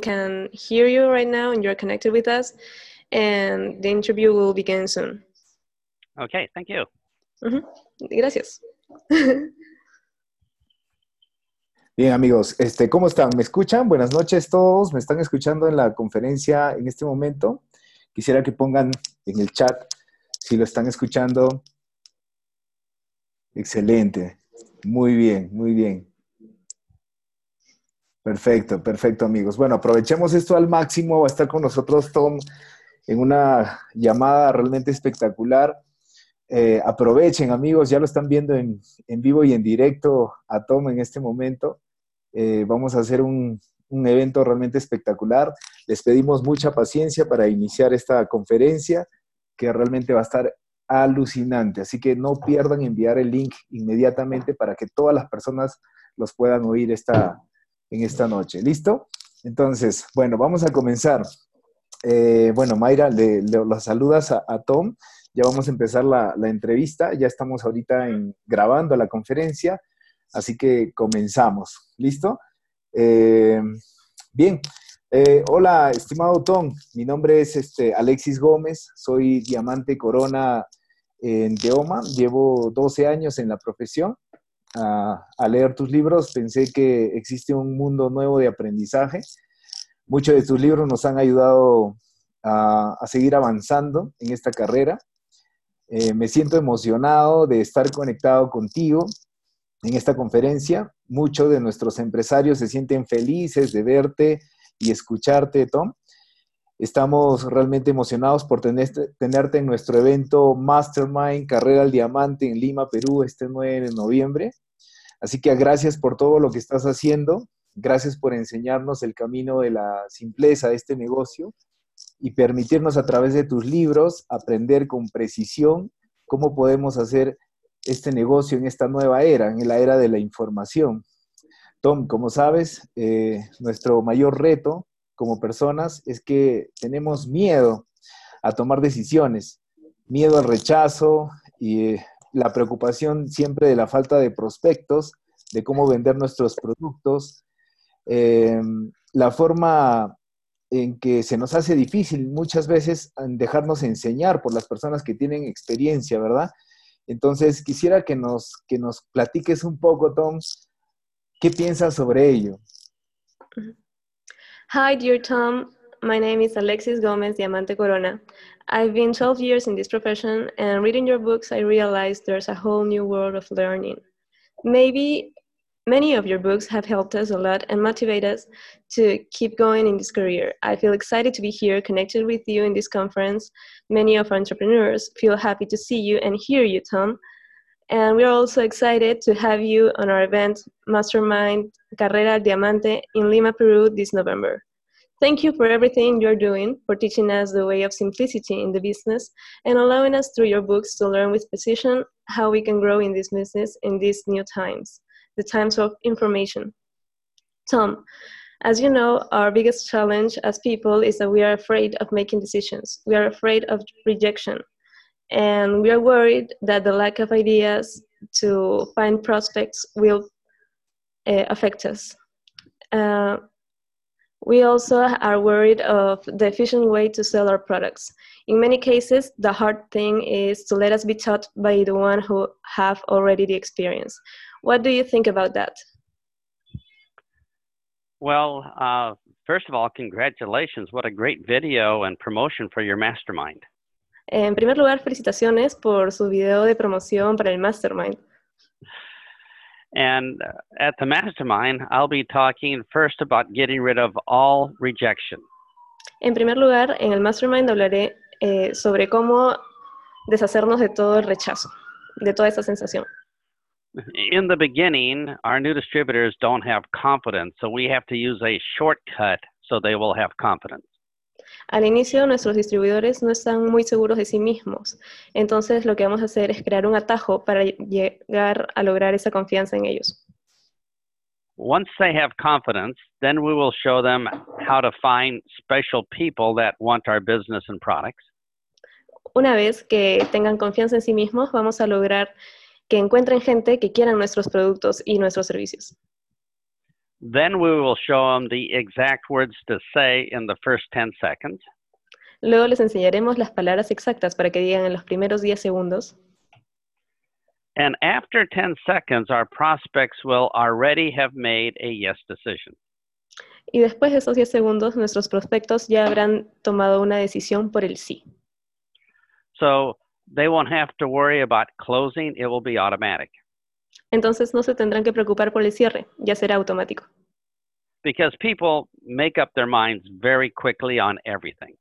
can hear you right now and you're connected with us. And the interview will begin soon. Okay, thank you. Gracias. Bien, amigos, este, ¿cómo están? ¿Me escuchan? Buenas noches todos. ¿Me están escuchando en la conferencia en este momento? Quisiera que pongan en el chat si lo están escuchando. Excelente. Muy bien, muy bien. Perfecto, perfecto, amigos. Bueno, aprovechemos esto al máximo. Va a estar con nosotros Tom en una llamada realmente espectacular. Eh, aprovechen, amigos, ya lo están viendo en, en vivo y en directo a Tom en este momento. Eh, vamos a hacer un, un evento realmente espectacular. Les pedimos mucha paciencia para iniciar esta conferencia, que realmente va a estar alucinante. Así que no pierdan enviar el link inmediatamente para que todas las personas los puedan oír esta, en esta noche. ¿Listo? Entonces, bueno, vamos a comenzar. Eh, bueno, Mayra, le, saludas a, Tom. Ya vamos a empezar la, entrevista. Ya estamos ahorita en- grabando la conferencia. Así que comenzamos. ¿Listo? Eh, bien. Eh, hola, estimado Tom. Mi nombre es este, Alexis Gómez. Soy diamante corona en Geoma. Llevo 12 años en la profesión. Al leer tus libros pensé que existe un mundo nuevo de aprendizaje. Muchos de tus libros nos han ayudado a, a seguir avanzando en esta carrera. Eh, me siento emocionado de estar conectado contigo en esta conferencia. Muchos de nuestros empresarios se sienten felices de verte y escucharte, Tom. Estamos realmente emocionados por tenerte, tenerte en nuestro evento Mastermind Carrera al Diamante en Lima, Perú, este 9 de noviembre. Así que gracias por todo lo que estás haciendo. Gracias por enseñarnos el camino de la simpleza de este negocio y permitirnos a través de tus libros aprender con precisión cómo podemos hacer este negocio en esta nueva era, en la era de la información. Tom, como sabes, eh, nuestro mayor reto como personas es que tenemos miedo a tomar decisiones, miedo al rechazo y eh, la preocupación siempre de la falta de prospectos, de cómo vender nuestros productos, eh, la forma en que se nos hace difícil muchas veces dejarnos enseñar por las personas que tienen experiencia, ¿verdad? Entonces, quisiera que nos, que nos platiques un poco, Tom, ¿qué piensas sobre ello? Hi, dear Tom. My name is Alexis Gomez Diamante Corona. I've been 12 years in this profession, and reading your books, I realized there's a whole new world of learning. Maybe many of your books have helped us a lot and motivate us to keep going in this career. I feel excited to be here connected with you in this conference. Many of our entrepreneurs feel happy to see you and hear you, Tom. And we're also excited to have you on our event, Mastermind Carrera Diamante in Lima, Peru this November. Thank you for everything you're doing, for teaching us the way of simplicity in the business, and allowing us through your books to learn with precision how we can grow in this business in these new times, the times of information. Tom, as you know, our biggest challenge as people is that we are afraid of making decisions. We are afraid of rejection. And we are worried that the lack of ideas to find prospects will uh, affect us. Uh, we also are worried of the efficient way to sell our products. In many cases, the hard thing is to let us be taught by the one who have already the experience. What do you think about that? Well, uh, first of all, congratulations. What a great video and promotion for your mastermind. En primer lugar, felicitaciones por su video de promoción para el Mastermind. And uh, at the mastermind, I'll be talking first about getting rid of all rejection. En primer lugar, en el Mastermind hablaré eh, sobre cómo deshacernos de todo el rechazo, de toda esa sensación. In the beginning, our new distributors don't have confidence, so we have to use a shortcut so they will have confidence. Al inicio, nuestros distribuidores no están muy seguros de sí mismos, entonces lo que vamos a hacer es crear un atajo para llegar a lograr esa confianza en ellos. Once they have confidence, then we will show them how to find special people that want our business and products. Una vez que tengan confianza en sí mismos, vamos a lograr que encuentren gente que quieran nuestros productos y nuestros servicios. Then we will show them the exact words to say in the first 10 seconds. Luego les enseñaremos las palabras exactas para que digan en los primeros 10 segundos. And after 10 seconds, our prospects will already have made a yes decision. Y después de esos 10 segundos, nuestros prospectos ya habrán tomado una decisión por el sí. So they won't have to worry about closing, it will be automatic. Entonces no se tendrán que preocupar por el cierre, ya será automático. Because people make up their minds very quickly on everything.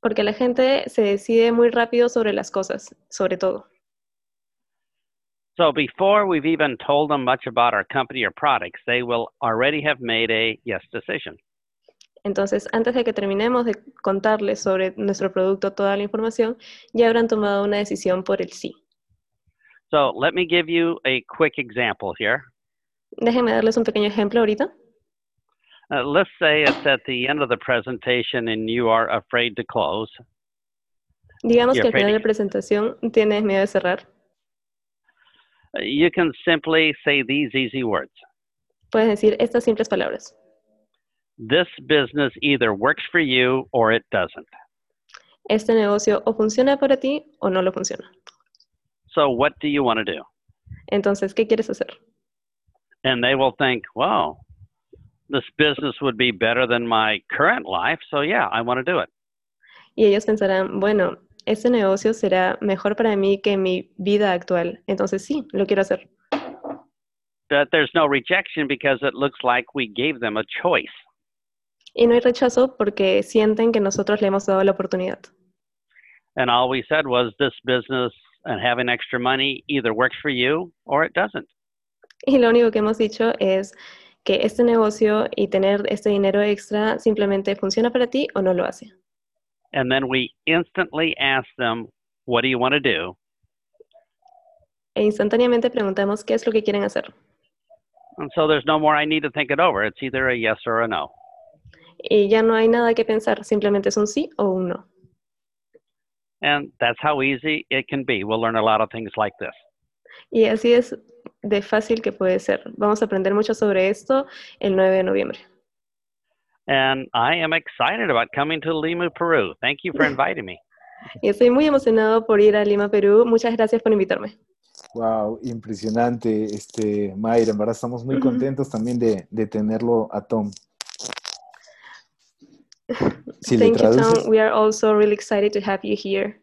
Porque la gente se decide muy rápido sobre las cosas, sobre todo. So before we've even told them much about our company or products, they will already have made a yes decision. Entonces, antes de que terminemos de contarles sobre nuestro producto toda la información, ya habrán tomado una decisión por el sí. So let me give you a quick example here. Déjenme darles un pequeño ejemplo ahorita. Uh, let's say it's at the end of the presentation and you are afraid to close. Digamos Yeah, que al final de la presentación tienes miedo de cerrar. Uh, You can simply say these easy words. Puedes decir estas simples palabras. This business either works for you or it doesn't. Este negocio o funciona para ti o no lo funciona. So what do you want to do? Entonces, ¿qué quieres hacer? And they will think, wow, this business would be better than my current life. So yeah, I want to do it. Y ellos pensarán, bueno, este negocio será mejor para mí que mi vida actual. Entonces, sí, lo quiero hacer. That there's no rejection because it looks like we gave them a choice. Y no hay rechazo porque sienten que nosotros le hemos dado la oportunidad. And all we said was this business and having extra money either works for you or it doesn't. Y lo único que hemos dicho es que este negocio y tener este dinero extra simplemente funciona para ti o no lo hace. And then we instantly ask them, what do you want to do? E instantáneamente preguntamos qué es lo que quieren hacer. And so there's no more I need to think it over. It's either a yes or a no. Y ya no hay nada que pensar, simplemente es un sí o un no. And that's how easy it can be. We'll learn a lot of things like this. Y así es de fácil que puede ser. Vamos a aprender mucho sobre esto el 9 de noviembre. And I am excited about coming to Lima, Peru. Thank you for inviting me. Y estoy muy emocionado por ir a Lima, Perú. Muchas gracias por invitarme. Wow, impresionante, este, Mayra. En verdad estamos muy contentos también de, de tenerlo a Tom. Si le Thank you, Tom. We are also really excited to have you here.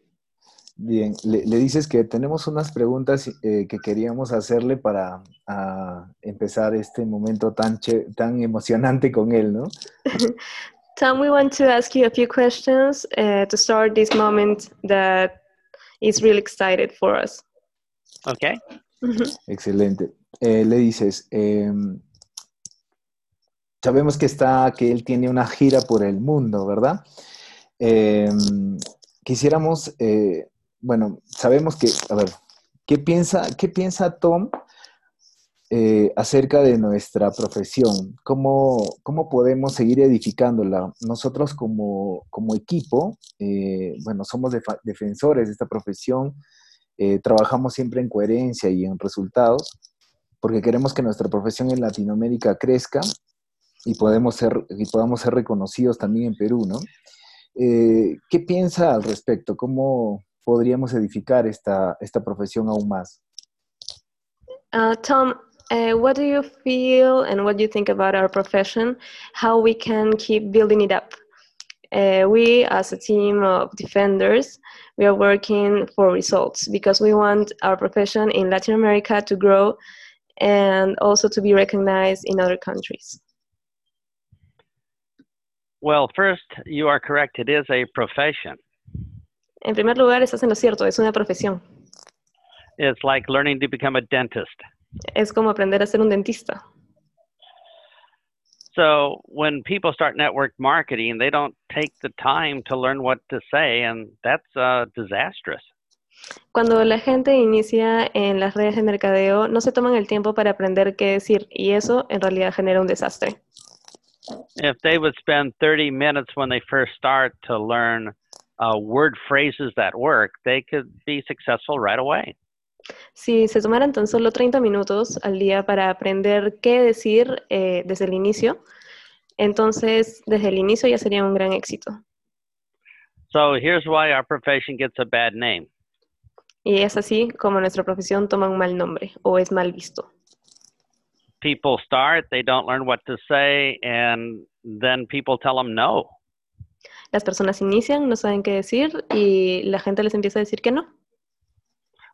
bien, le, le dices que tenemos unas preguntas eh, que queríamos hacerle para ah, empezar este momento tan, che- tan emocionante con él, ¿no? Tom, we want to ask you a few questions uh, to start this moment that is really excited for us. Okay? Excelente. Eh, le dices, em, sabemos que está, que él tiene una gira por el mundo, ¿verdad? Em, quisiéramos, eh, bueno, sabemos que, a ver, ¿qué piensa, qué piensa Tom eh, acerca de nuestra profesión? ¿Cómo, cómo podemos seguir edificándola? Nosotros como, como equipo, eh, bueno, somos defensores de esta profesión, eh, trabajamos siempre en coherencia y en resultados, porque queremos que nuestra profesión en Latinoamérica crezca y, podemos ser, y podamos ser reconocidos también en Perú, ¿no? Eh, ¿Qué piensa al respecto? ¿Cómo podríamos edificar esta, esta profesión aún más? Uh, Tom, uh, what do you feel and what do you think about our profession? How we can keep building it up? Uh, we, as a team of defenders, we are working for results because we want our profession in Latin America to grow and also to be recognized in other countries. Well, first, you are correct. It is a profession. En primer lugar, estás en lo cierto, es una profesión. It's like learning to become a dentist. Es como aprender a ser un dentista. So when people start network marketing, they don't take the time to learn what to say, and that's uh, disastrous. Cuando la gente inicia en las redes de mercadeo, no se toman el tiempo para aprender qué decir y eso en realidad genera un desastre. If they would spend 30 minutes when they first start to learn uh, word phrases that work, they could be successful right away. Si se tomaran tan solo 30 minutos al día para aprender qué decir eh, desde el inicio, entonces desde el inicio ya sería un gran éxito. So here's why our profession gets a bad name. Y es así como nuestra profesión toma un mal nombre o es mal visto. People start, they don't learn what to say, and then people tell them no. Las personas inician, no saben qué decir y la gente les empieza a decir que no.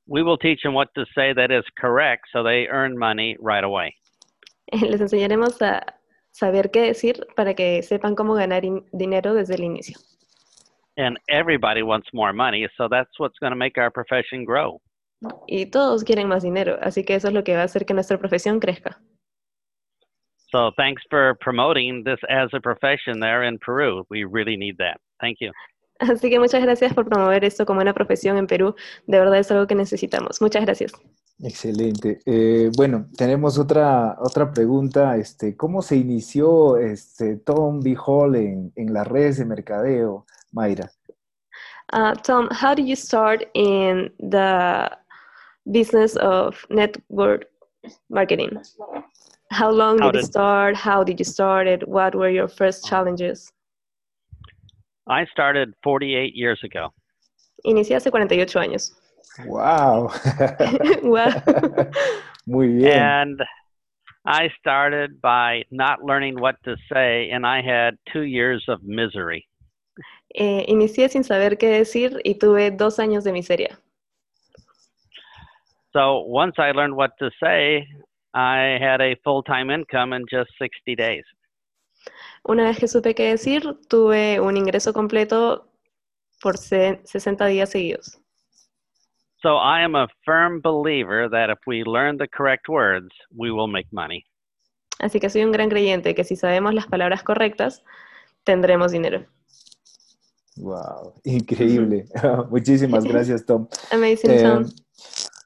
We will teach them what to say that is correct so they earn money right away. Les enseñaremos a saber qué decir para que sepan cómo ganar in- dinero desde el inicio. And everybody wants more money, so that's what's going to make our profession grow. Y todos quieren más dinero, así que eso es lo que va a hacer que nuestra profesión crezca. So thanks for promoting this as a profession there in Peru. We really need that. Thank you. Así que muchas gracias por promover esto como una profesión en Perú. De verdad es algo que necesitamos. Muchas gracias. Excelente. Eh, bueno, tenemos otra, otra pregunta. Este, ¿Cómo se inició este, Tom B. Hall en, en las redes de mercadeo, Mayra? Uh, Tom, how did you start in the business of network marketing? How long How did you did- start? How did you start it? What were your first challenges? I started 48 years ago. Inicié hace 48 años. ¡Wow! Wow. Muy bien. And I started by not learning what to say, and I had two years of misery. Eh, inicié sin saber qué decir y tuve dos años de miseria. So once I learned what to say, I had a full time income in just 60 days. Una vez que supe qué decir, tuve un ingreso completo por se- 60 días seguidos. So I am a firm believer that if we learn the correct words, we will make money. Así que soy un gran creyente que si sabemos las palabras correctas, tendremos dinero. Wow, increíble. Muchísimas gracias, Tom. Amazing, Eh, Tom.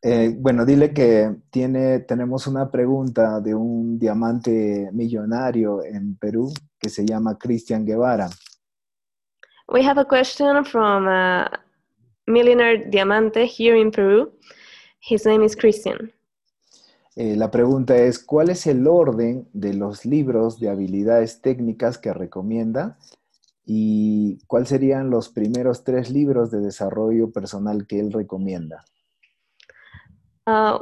Eh, bueno, dile que tiene, tenemos una pregunta de un diamante millonario en Perú que se llama Cristian Guevara. We have a question from a millionaire diamante here in Peru. His name is Christian. Eh, la pregunta es, ¿cuál es el orden de los libros de habilidades técnicas que recomienda? ¿Y cuáles serían los primeros tres libros de desarrollo personal que él recomienda? Uh,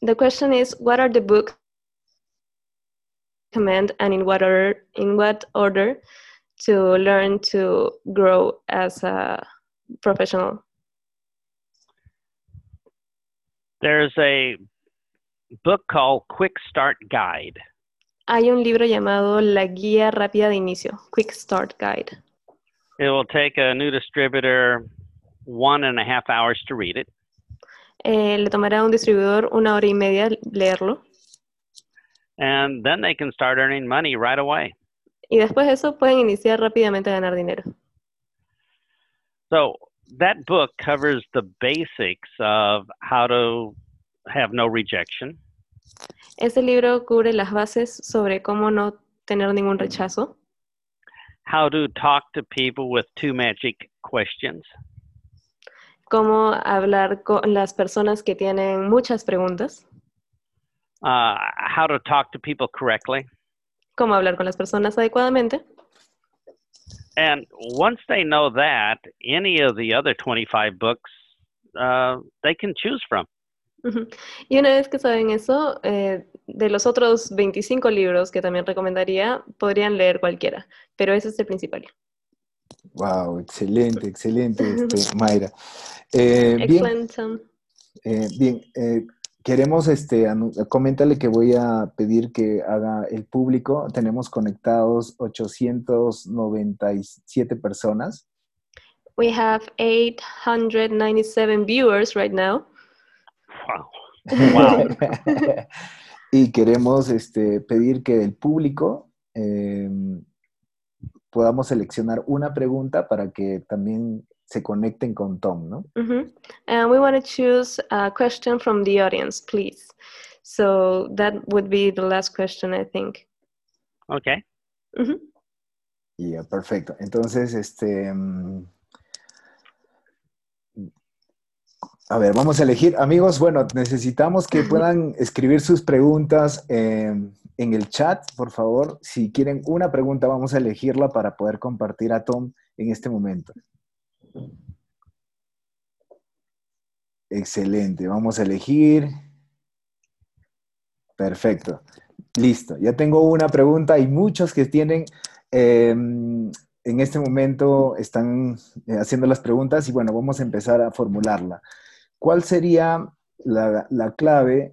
the question is, what are the books recommend and in what order, in what order to learn to grow as a professional? There's a book called Quick Start Guide. Hay un libro llamado La Guía Rápida de Inicio, Quick Start Guide. It will take a new distributor one and a half hours to read it. Eh, le tomará a un distribuidor una hora y media leerlo and then they can start earning money right away. y después de eso pueden iniciar rápidamente a ganar dinero. So that book covers the basics of how to have no rejection, Ese libro cubre las bases sobre cómo no tener ningún rechazo, how to talk to people with two magic questions, cómo hablar con las personas que tienen muchas preguntas, uh, how to talk to people correctly. cómo hablar con las personas adecuadamente. And once they know that, any of the other 25 books uh, they can choose from. Y una vez que saben eso, eh, de los otros 25 libros que también recomendaría, podrían leer cualquiera, pero ese es el principal. Wow, excelente, excelente, este, Mayra. Eh, bien, eh, bien, eh, queremos, este, coméntale que voy a pedir que haga el público. Tenemos conectados 897 personas. We have 897 viewers right now. Wow. Wow. y queremos este, pedir que del público eh, podamos seleccionar una pregunta para que también se conecten con Tom, ¿no? Mhm. And we want to choose a question from the audience, please. So that would be the last question, I think. Okay. Mhm. Ya, perfecto. Entonces, este, mm, A ver, vamos a elegir. Amigos, bueno, necesitamos que puedan escribir sus preguntas en el chat, por favor. Si quieren una pregunta, vamos a elegirla para poder compartir a Tom en este momento. Excelente, vamos a elegir. Perfecto, listo. Ya tengo una pregunta. Hay muchos que tienen, em, en este momento están eh, haciendo las preguntas y bueno, vamos a empezar a formularla. ¿Cuál sería la clave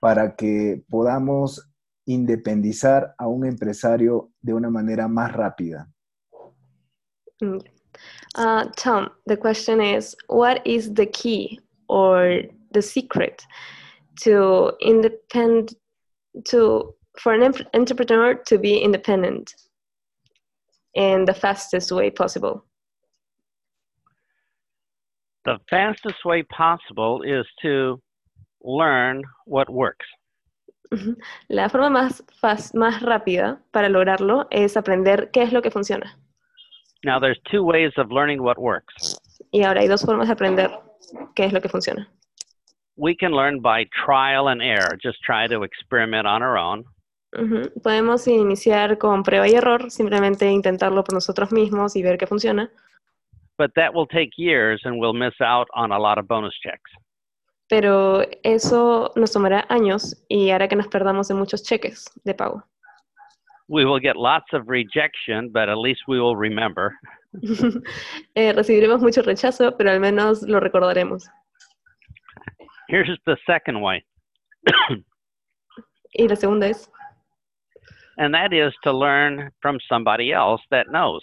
para que podamos independizar a un empresario de una manera más rápida? Mm. Uh, Tom, the question is, what is the key or the secret to independ to for an entrepreneur to be independent in the fastest way possible? The fastest way possible is to learn what works. La forma más, más rápida para lograrlo es aprender qué es lo que funciona. Now there's two ways of learning what works. Y ahora hay dos formas de aprender qué es lo que funciona. We can learn by trial and error. Just try to experiment on our own. Uh -huh. Podemos iniciar con prueba y error, simplemente intentarlo por nosotros mismos y ver qué funciona. But that will take years and we'll miss out on a lot of bonus checks. Pero eso nos tomará años y hará que nos perdamos de muchos cheques de pago. We will get lots of rejection, but at least we will remember. eh, recibiremos mucho rechazo, pero al menos lo recordaremos. Here's the second way. y la segunda es. And that is to learn from somebody else that knows.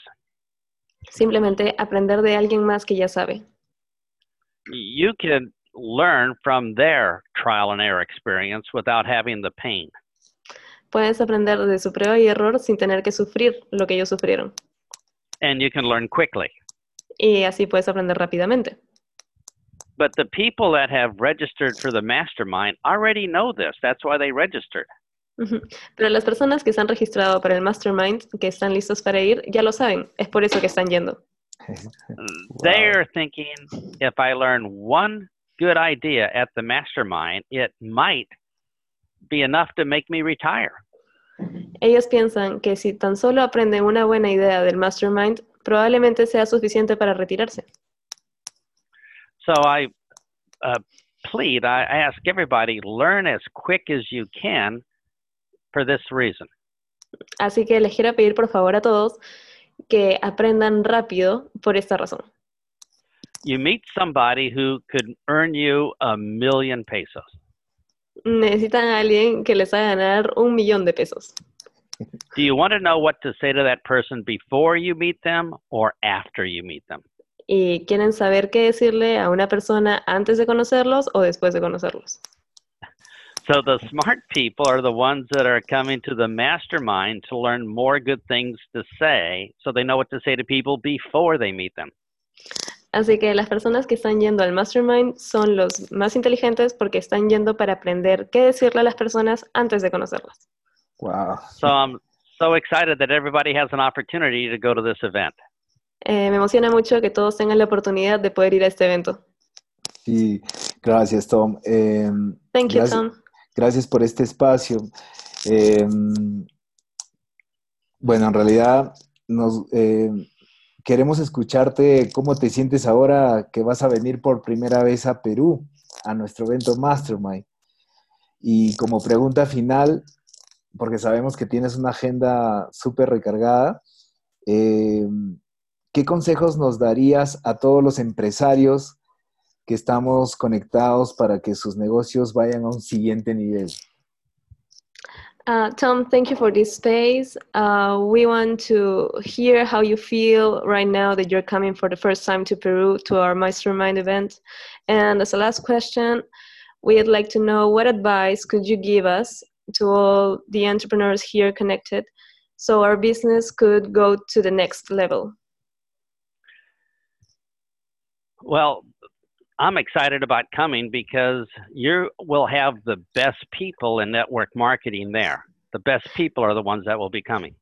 Simplemente aprender de alguien más que ya sabe. You can learn from their trial and error experience without having the pain. Puedes aprender de su prueba y error sin tener que sufrir lo que ellos sufrieron. And you can learn quickly. Y así puedes aprender rápidamente. But the people that have registered for the mastermind already know this. That's why they registered. Pero las personas que se han registrado para el mastermind, que están listos para ir, ya lo saben. Es por eso que están yendo. wow. They're thinking if I learn one good idea at the mastermind, it might be enough to make me retire. Ellos piensan que si tan solo aprenden una buena idea del mastermind, probablemente sea suficiente para retirarse. So I uh, plead, I ask everybody, learn as quick as you can for this reason. Así que les quiero pedir por favor a todos que aprendan rápido por esta razón. You meet somebody who could earn you a million pesos. necesitan a alguien que les haga ganar un millón de pesos. Do you want to know what to say to that person before you meet them or after you meet them? ¿Y quieren saber qué decirle a una persona antes de conocerlos o después de conocerlos? So the smart people are the ones that are coming to the mastermind to learn more good things to say so they know what to say to people before they meet them. Así que las personas que están yendo al mastermind son los más inteligentes porque están yendo para aprender qué decirle a las personas antes de conocerlas. Wow. So I'm so excited that everybody has an opportunity to go to this event. Eh, me emociona mucho que todos tengan la oportunidad de poder ir a este evento. Sí, gracias Tom. Eh, Thank you, gracias, Tom. Gracias por este espacio. Eh, bueno, en realidad nos, eh, queremos escucharte cómo te sientes ahora que vas a venir por primera vez a Perú, a nuestro evento Mastermind. Y como pregunta final, porque sabemos que tienes una agenda súper recargada, eh, ¿qué consejos nos darías a todos los empresarios que estamos conectados para que sus negocios vayan a un siguiente nivel? Uh, Tom, thank you for this space. Uh, we want to hear how you feel right now that you're coming for the first time to Peru to our Mastermind event. And as a last question, we'd like to know what advice could you give us to all the entrepreneurs here connected so our business could go to the next level? Well, I'm excited about coming because you will have the best people in network marketing there. The best people are the ones that will be coming.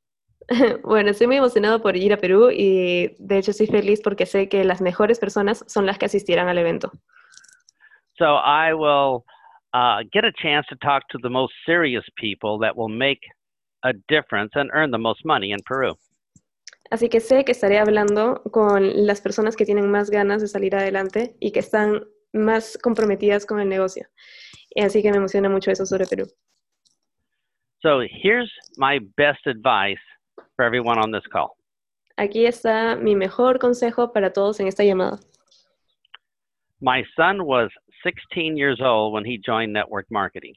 bueno, estoy muy emocionado por ir a Perú y de hecho estoy feliz porque sé que las mejores personas son las que asistirán al evento. So I will uh, get a chance to talk to the most serious people that will make a difference and earn the most money in Peru. Así que sé que estaré hablando con las personas que tienen más ganas de salir adelante y que están más comprometidas con el negocio. Así que me emociona mucho eso sobre Perú. So here's my best advice for everyone on this call. Aquí está mi mejor consejo para todos en esta llamada. My son was 16 years old when he joined network marketing.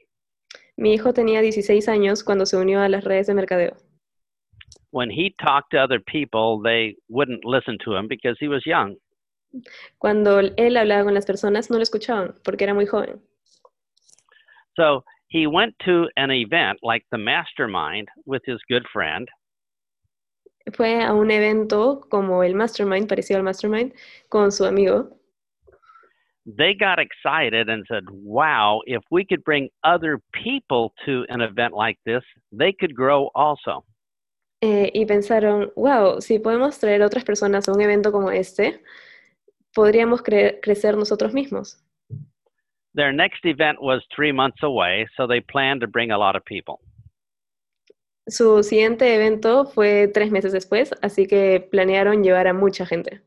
Mi hijo tenía 16 años cuando se unió a las redes de mercadeo. When he talked to other people, they wouldn't listen to him because he was young. Cuando él hablaba con las personas, no lo escuchaban porque era muy joven. So he went to an event like the mastermind with his good friend, Fue a un evento como el Mastermind, parecido al Mastermind, con su amigo. they got excited and said, Wow, if we could bring other people to an event like this, they could grow also. Eh, y pensaron, wow, si podemos traer otras personas a un evento como este, podríamos cre- crecer nosotros mismos. Their next event was three months away, so they planned to bring a lot of people. Su siguiente evento fue tres meses después, así que planearon llevar a mucha gente.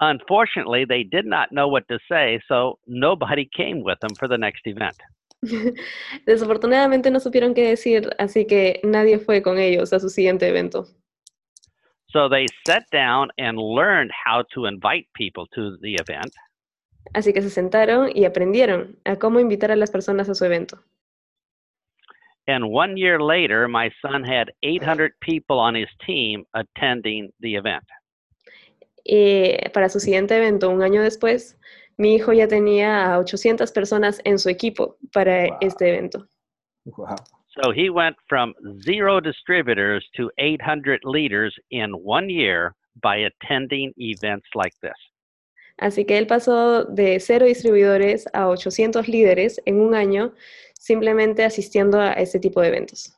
Unfortunately, they did not know what to say, so nobody came with them for the next event. Desafortunadamente no supieron qué decir, así que nadie fue con ellos a su siguiente evento. So they sat down and learned how to invite people to the event. Así que se sentaron y aprendieron a cómo invitar a las personas a su evento. And one year later, my son had 800 people on his team attending the event. Y para su siguiente evento, un año después, mi hijo ya tenía a 800 personas en su equipo para Wow. este evento. Wow. So he went from zero distributors to 800 leaders in one year by attending events like this. Así que él pasó de cero distribuidores a 800 líderes en un año simplemente asistiendo a este tipo de eventos.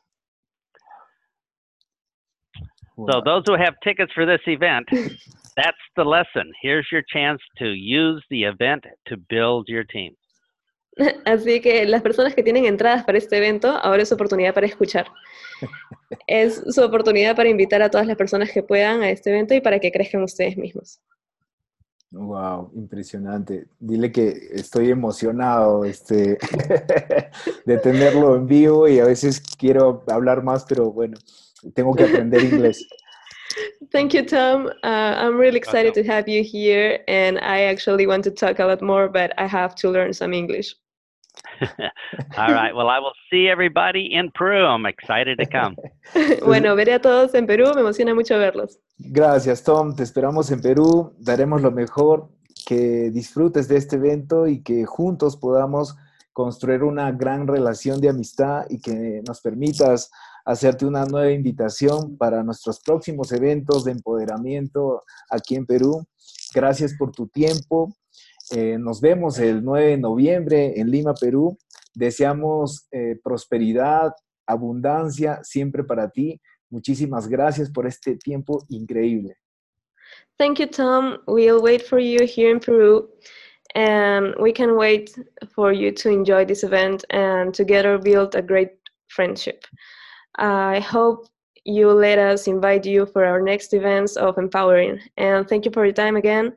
So those who have tickets for this event, that's the lesson. Here's your chance to use the event to build your team. Así que las personas que tienen entradas para este evento, ahora es su oportunidad para escuchar. Es su oportunidad para invitar a todas las personas que puedan a este evento y para que crezcan ustedes mismos. Wow, impresionante. Dile que estoy emocionado este, de tenerlo en vivo y a veces quiero hablar más, pero bueno, tengo que aprender inglés. Thank you, Tom. Uh, I'm really excited to have you here, and I actually want to talk a lot more, but I have to learn some English. All right. Well, I will see everybody in Peru. I'm excited to come. bueno, veré a todos en Perú, me emociona mucho verlos. Gracias, Tom. Te esperamos en Perú. Daremos lo mejor. Que disfrutes de este evento y que juntos podamos construir una gran relación de amistad y que nos permitas hacerte una nueva invitación para nuestros próximos eventos de empoderamiento aquí en Perú. Gracias por tu tiempo. Eh, nos vemos el 9 de noviembre en Lima, Perú. Deseamos eh, prosperidad, abundancia siempre para ti. Muchísimas gracias por este tiempo increíble. Thank you, Tom. We'll wait for you here in Peru, and we can wait for you to enjoy this event and together build a great friendship. I hope you let us invite you for our next events of empowering. And thank you for your time again.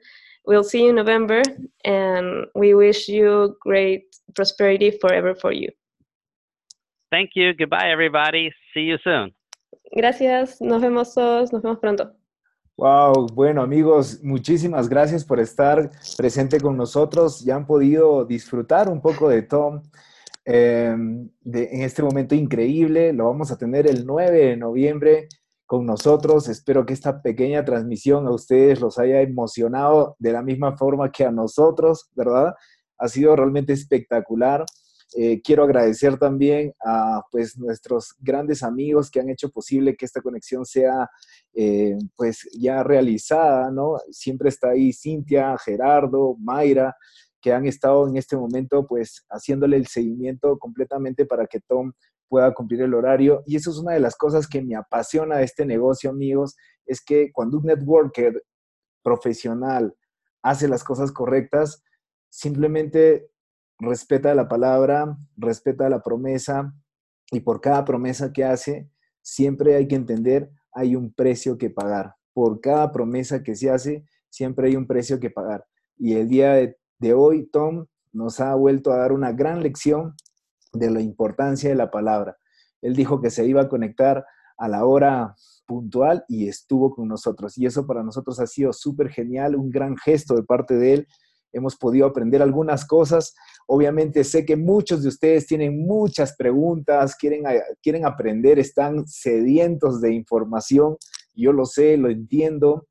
We'll see you in November, and we wish you great prosperity forever for you. Thank you. Goodbye, everybody. See you soon. Gracias, nos vemos todos, nos vemos pronto. Wow, bueno amigos, muchísimas gracias por estar presente con nosotros. Ya han podido disfrutar un poco de Tom eh, de- en este momento increíble. Lo vamos a tener el 9 de noviembre con nosotros. Espero que esta pequeña transmisión a ustedes los haya emocionado de la misma forma que a nosotros, ¿verdad? Ha sido realmente espectacular. Eh, quiero agradecer también a pues, nuestros grandes amigos que han hecho posible que esta conexión sea eh, pues ya realizada, ¿no? Siempre está ahí Cintia, Gerardo, Mayra, han estado en este momento pues haciéndole el seguimiento completamente para que Tom pueda cumplir el horario. Y eso es una de las cosas que me apasiona de este negocio, amigos, es que cuando un networker profesional hace las cosas correctas, simplemente respeta la palabra, respeta la promesa y por cada promesa que hace, siempre hay que entender, hay un precio que pagar. Por cada promesa que se hace, siempre hay un precio que pagar. Y el día de, de hoy, Tom nos ha vuelto a dar una gran lección de la importancia de la palabra. Él dijo que se iba a conectar a la hora puntual y estuvo con nosotros. Y eso para nosotros ha sido súper genial, un gran gesto de parte de él. Hemos podido aprender algunas cosas. Obviamente sé que muchos de ustedes tienen muchas preguntas, quieren, quieren aprender, están sedientos de información. Yo lo sé, lo entiendo.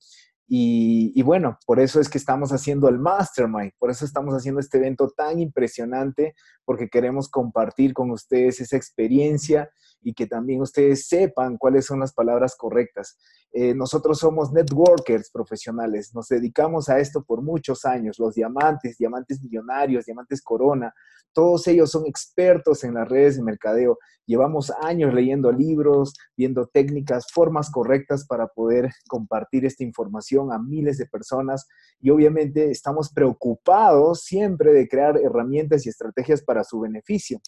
Y, bueno, por eso es que estamos haciendo el Mastermind, por eso estamos haciendo este evento tan impresionante, porque queremos compartir con ustedes esa experiencia y que también ustedes sepan cuáles son las palabras correctas. Eh, nosotros somos networkers profesionales, nos dedicamos a esto por muchos años, los diamantes, diamantes millonarios, diamantes corona, todos ellos son expertos en las redes de mercadeo. Llevamos años leyendo libros, viendo técnicas, formas correctas para poder compartir esta información a miles de personas y obviamente estamos preocupados siempre de crear herramientas y estrategias para su beneficio.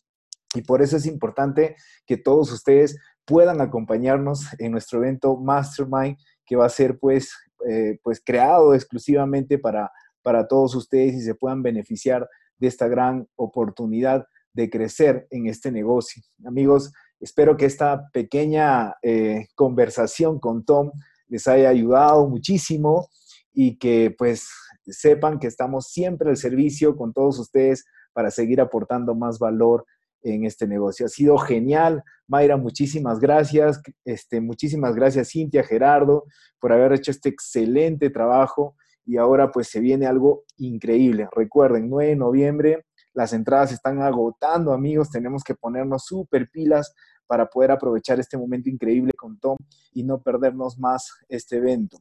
Y por eso es importante que todos ustedes puedan acompañarnos en nuestro evento Mastermind, que va a ser pues, eh, pues creado exclusivamente para, para todos ustedes y se puedan beneficiar de esta gran oportunidad de crecer en este negocio. Amigos, espero que esta pequeña eh, conversación con Tom les haya ayudado muchísimo y que pues sepan que estamos siempre al servicio con todos ustedes para seguir aportando más valor en este negocio. Ha sido genial. Mayra, muchísimas gracias. Este, muchísimas gracias, Cintia, Gerardo, por haber hecho este excelente trabajo. Y ahora pues se viene algo increíble. Recuerden, 9 de noviembre, las entradas están agotando, amigos. Tenemos que ponernos súper pilas para poder aprovechar este momento increíble con Tom y no perdernos más este evento.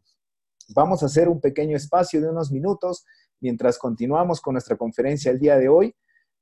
Vamos a hacer un pequeño espacio de unos minutos mientras continuamos con nuestra conferencia el día de hoy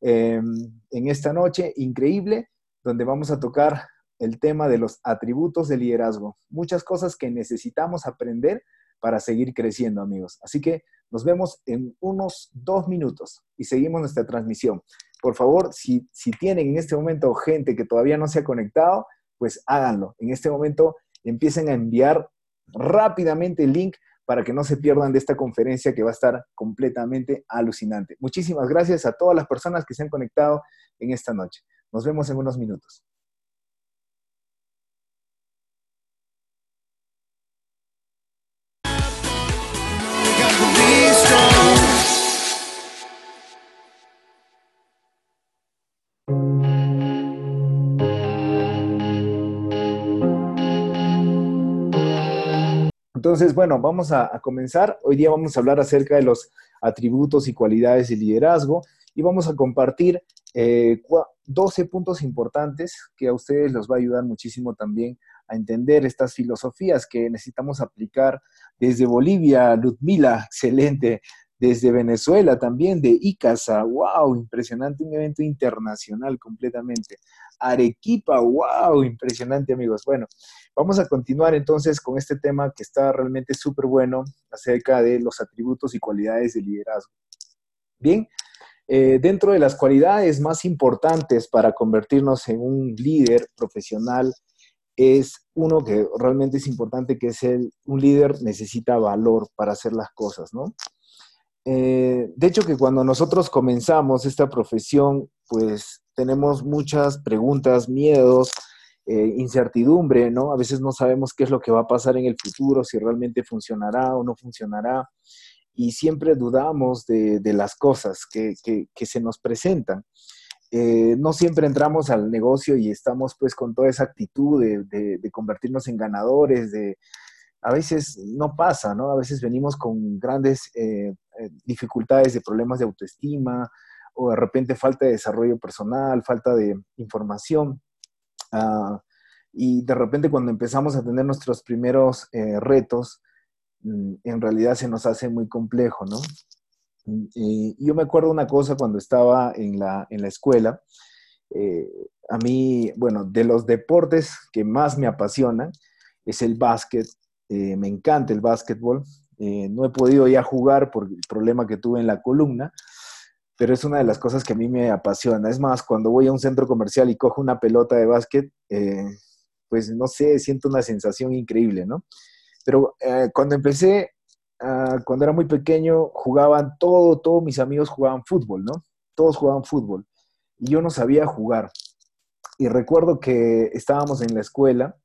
Em, en esta noche increíble, donde vamos a tocar el tema de los atributos de liderazgo. Muchas cosas que necesitamos aprender para seguir creciendo, amigos. Así que nos vemos en unos dos minutos y seguimos nuestra transmisión. Por favor, si, si tienen en este momento gente que todavía no se ha conectado, pues háganlo. En este momento empiecen a enviar rápidamente el link para que no se pierdan de esta conferencia que va a estar completamente alucinante. Muchísimas gracias a todas las personas que se han conectado en esta noche. Nos vemos en unos minutos. Entonces, bueno, vamos a, comenzar. Hoy día vamos a hablar acerca de los atributos y cualidades de liderazgo y vamos a compartir 12 eh, puntos importantes que a ustedes les va a ayudar muchísimo también a entender estas filosofías que necesitamos aplicar desde Bolivia, Ludmila, excelente, desde Venezuela también, de Icasa, wow, impresionante, un evento internacional completamente. Arequipa, wow, impresionante amigos. Bueno, vamos a continuar entonces con este tema que está realmente súper bueno acerca de los atributos y cualidades de liderazgo. Bien, eh, dentro de las cualidades más importantes para convertirnos en un líder profesional es uno que realmente es importante, que es el, un líder necesita valor para hacer las cosas, ¿no? Eh, de hecho, que cuando nosotros comenzamos esta profesión, pues tenemos muchas preguntas, miedos, eh, incertidumbre, ¿no? A veces no sabemos qué es lo que va a pasar en el futuro, si realmente funcionará o no funcionará, y siempre dudamos de, las cosas que, se nos presentan. Eh, no siempre entramos al negocio y estamos pues con toda esa actitud de convertirnos en ganadores, de, a veces no pasa, ¿no? A veces venimos con grandes eh, eh, dificultades de problemas de autoestima o de repente falta de desarrollo personal, falta de información. Ah, y de repente cuando empezamos a tener nuestros primeros eh, retos, mm, en realidad se nos hace muy complejo, ¿no? Y yo me acuerdo una cosa cuando estaba en la, en la escuela, a mí, bueno, de los deportes que más me apasionan es el básquet eh, me encanta el básquetbol. Eh, no he podido ya jugar por el problema que tuve en la columna, pero es una de las cosas que a mí me apasiona. Es más, cuando voy a un centro comercial y cojo una pelota de básquet, eh, pues no sé, siento una sensación increíble, ¿no? Pero cuando empecé, ah, cuando era muy pequeño, jugaban todo, todos mis amigos jugaban fútbol, ¿no? Todos jugaban fútbol. Y yo no sabía jugar. Y recuerdo que estábamos en la escuela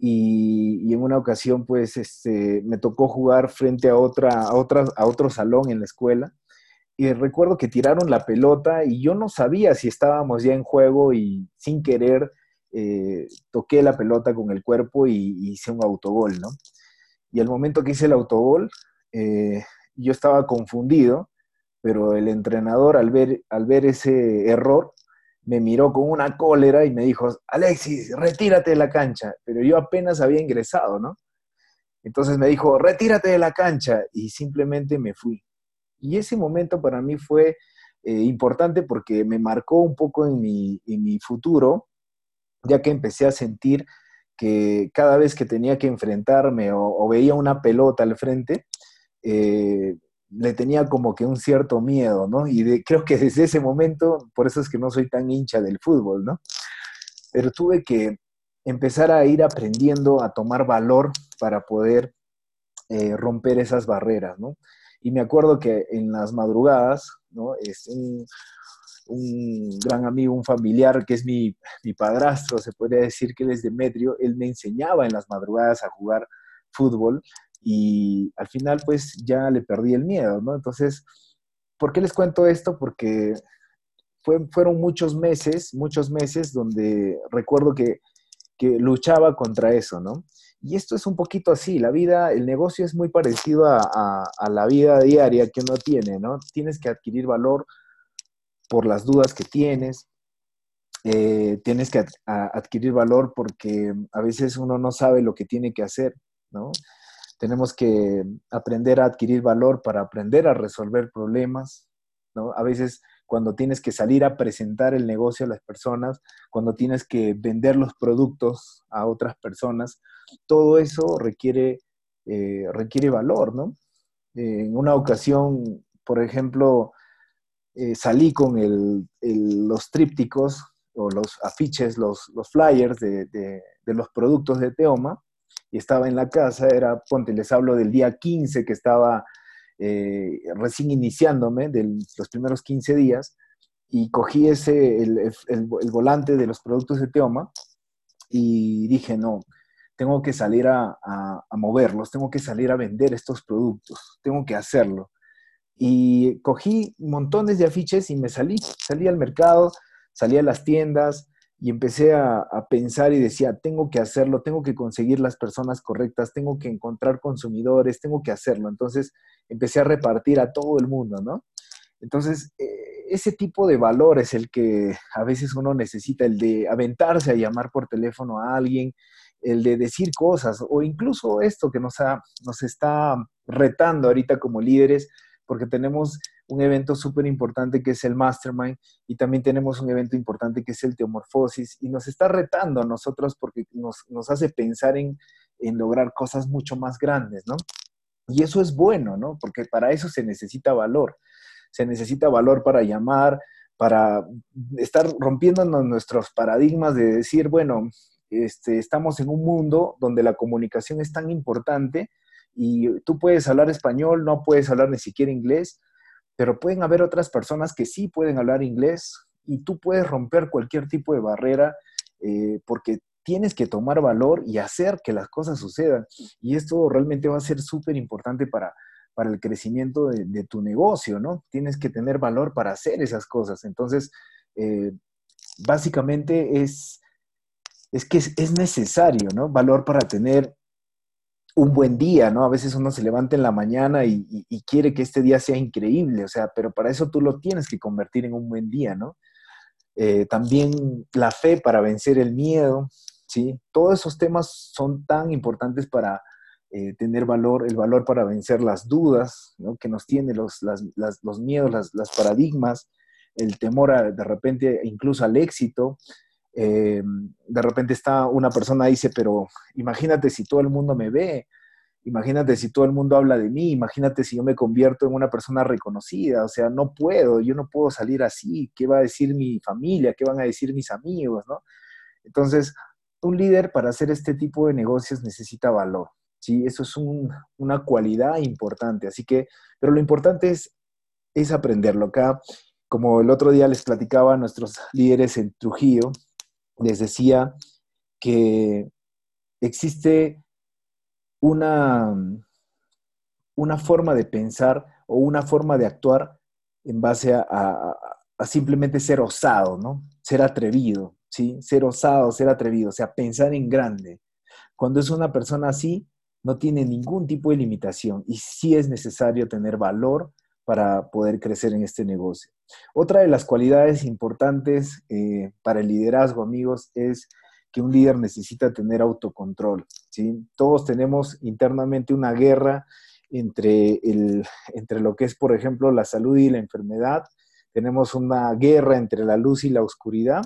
y, en una ocasión, pues, este, me tocó jugar frente a, otra, a, otra, a otro salón en la escuela. Y recuerdo que tiraron la pelota y yo no sabía si estábamos ya en juego y sin querer eh, toqué la pelota con el cuerpo y, hice un autogol, ¿no? Y al momento que hice el autogol, eh, yo estaba confundido, pero el entrenador al ver, al ver ese error me miró con una cólera y me dijo, Alexis, retírate de la cancha. Pero yo apenas había ingresado, ¿no? Entonces me dijo, retírate de la cancha y simplemente me fui. Y ese momento para mí fue eh, importante porque me marcó un poco en mi, en mi futuro ya que empecé a sentir que cada vez que tenía que enfrentarme o, veía una pelota al frente, eh, le tenía como que un cierto miedo, ¿no? Y creo que desde ese momento, por eso es que no soy tan hincha del fútbol, ¿no? Pero tuve que empezar a ir aprendiendo a tomar valor para poder eh, romper esas barreras, ¿no? Y me acuerdo que en las madrugadas, ¿no? Es un, gran amigo, un familiar que es mi, padrastro, se podría decir que él es Demetrio, él me enseñaba en las madrugadas a jugar fútbol y al final pues ya le perdí el miedo, ¿no? Entonces, ¿por qué les cuento esto? Porque fueron muchos meses, muchos meses donde recuerdo que, luchaba contra eso, ¿no? Y esto es un poquito así, la vida, el negocio es muy parecido a, a la vida diaria que uno tiene, ¿no? Tienes que adquirir valor por las dudas que tienes, eh, tienes que adquirir valor porque a veces uno no sabe lo que tiene que hacer, ¿no? Tenemos que aprender a adquirir valor para aprender a resolver problemas, ¿no? A veces cuando tienes que salir a presentar el negocio a las personas, cuando tienes que vender los productos a otras personas, todo eso requiere, eh, requiere valor, ¿no? en una ocasión, por ejemplo, eh, salí con los trípticos o los afiches, los, flyers de, los productos de Teoma y estaba en la casa, era, ponte, les hablo del día 15 que estaba eh, recién iniciándome, de los primeros 15 días, y cogí ese, el, volante de los productos de Teoma y dije, no, tengo que salir a, a moverlos, tengo que salir a vender estos productos, tengo que hacerlo. Y cogí montones de afiches y me salí, salí al mercado, salí a las tiendas y empecé a, pensar y decía, tengo que hacerlo, tengo que conseguir las personas correctas, tengo que encontrar consumidores, tengo que hacerlo. Entonces empecé a repartir a todo el mundo, ¿no? Entonces, eh, ese tipo de valor es el que a veces uno necesita, el de aventarse a llamar por teléfono a alguien, el de decir cosas, o incluso esto que nos, ha, nos está retando ahorita como líderes, porque tenemos un evento súper importante que es el Mastermind y también tenemos un evento importante que es el Teomorfosis y nos está retando a nosotros porque nos, hace pensar en, lograr cosas mucho más grandes, ¿no? Y eso es bueno, ¿no? Porque para eso se necesita valor. Se necesita valor para llamar, para estar rompiéndonos nuestros paradigmas de decir, bueno, este, estamos en un mundo donde la comunicación es tan importante y tú puedes hablar español, no puedes hablar ni siquiera inglés, pero pueden haber otras personas que sí pueden hablar inglés y tú puedes romper cualquier tipo de barrera eh, porque tienes que tomar valor y hacer que las cosas sucedan. Y esto realmente va a ser súper importante para, para el crecimiento de, tu negocio, ¿no? Tienes que tener valor para hacer esas cosas. Entonces, eh, básicamente es, es que es, es, necesario, ¿no? Valor para tener un buen día, ¿no? A veces uno se levanta en la mañana y, quiere que este día sea increíble, o sea, pero para eso tú lo tienes que convertir en un buen día, ¿no? Eh, también la fe para vencer el miedo, ¿sí? Todos esos temas son tan importantes para eh, tener valor, el valor para vencer las dudas, ¿no? Que nos tiene los, los miedos, las, paradigmas, el temor de repente incluso al éxito, eh, de repente está una persona dice, pero imagínate si todo el mundo me ve, Imagínate si todo el mundo habla de mí, imagínate si yo me convierto en una persona reconocida, o sea, no puedo, yo no puedo salir así, ¿qué va a decir mi familia? ¿Qué van a decir mis amigos? ¿no? Entonces, un líder para hacer este tipo de negocios necesita valor, ¿sí? Eso es una cualidad importante, así que, pero lo importante es, es aprenderlo. Acá, como el otro día les platicaba a nuestros líderes en Trujillo, les decía que existe una, una forma de pensar o una forma de actuar en base a, simplemente ser osado, ¿no? Ser atrevido, ¿sí? Ser osado, ser atrevido, o sea, pensar en grande. Cuando es una persona así, no tiene ningún tipo de limitación y sí es necesario tener valor para poder crecer en este negocio. Otra de las cualidades importantes eh, para el liderazgo, amigos, es que un líder necesita tener autocontrol. ¿sí? Todos tenemos internamente una guerra entre, el, entre lo que es, por ejemplo, la salud y la enfermedad. Tenemos una guerra entre la luz y la oscuridad.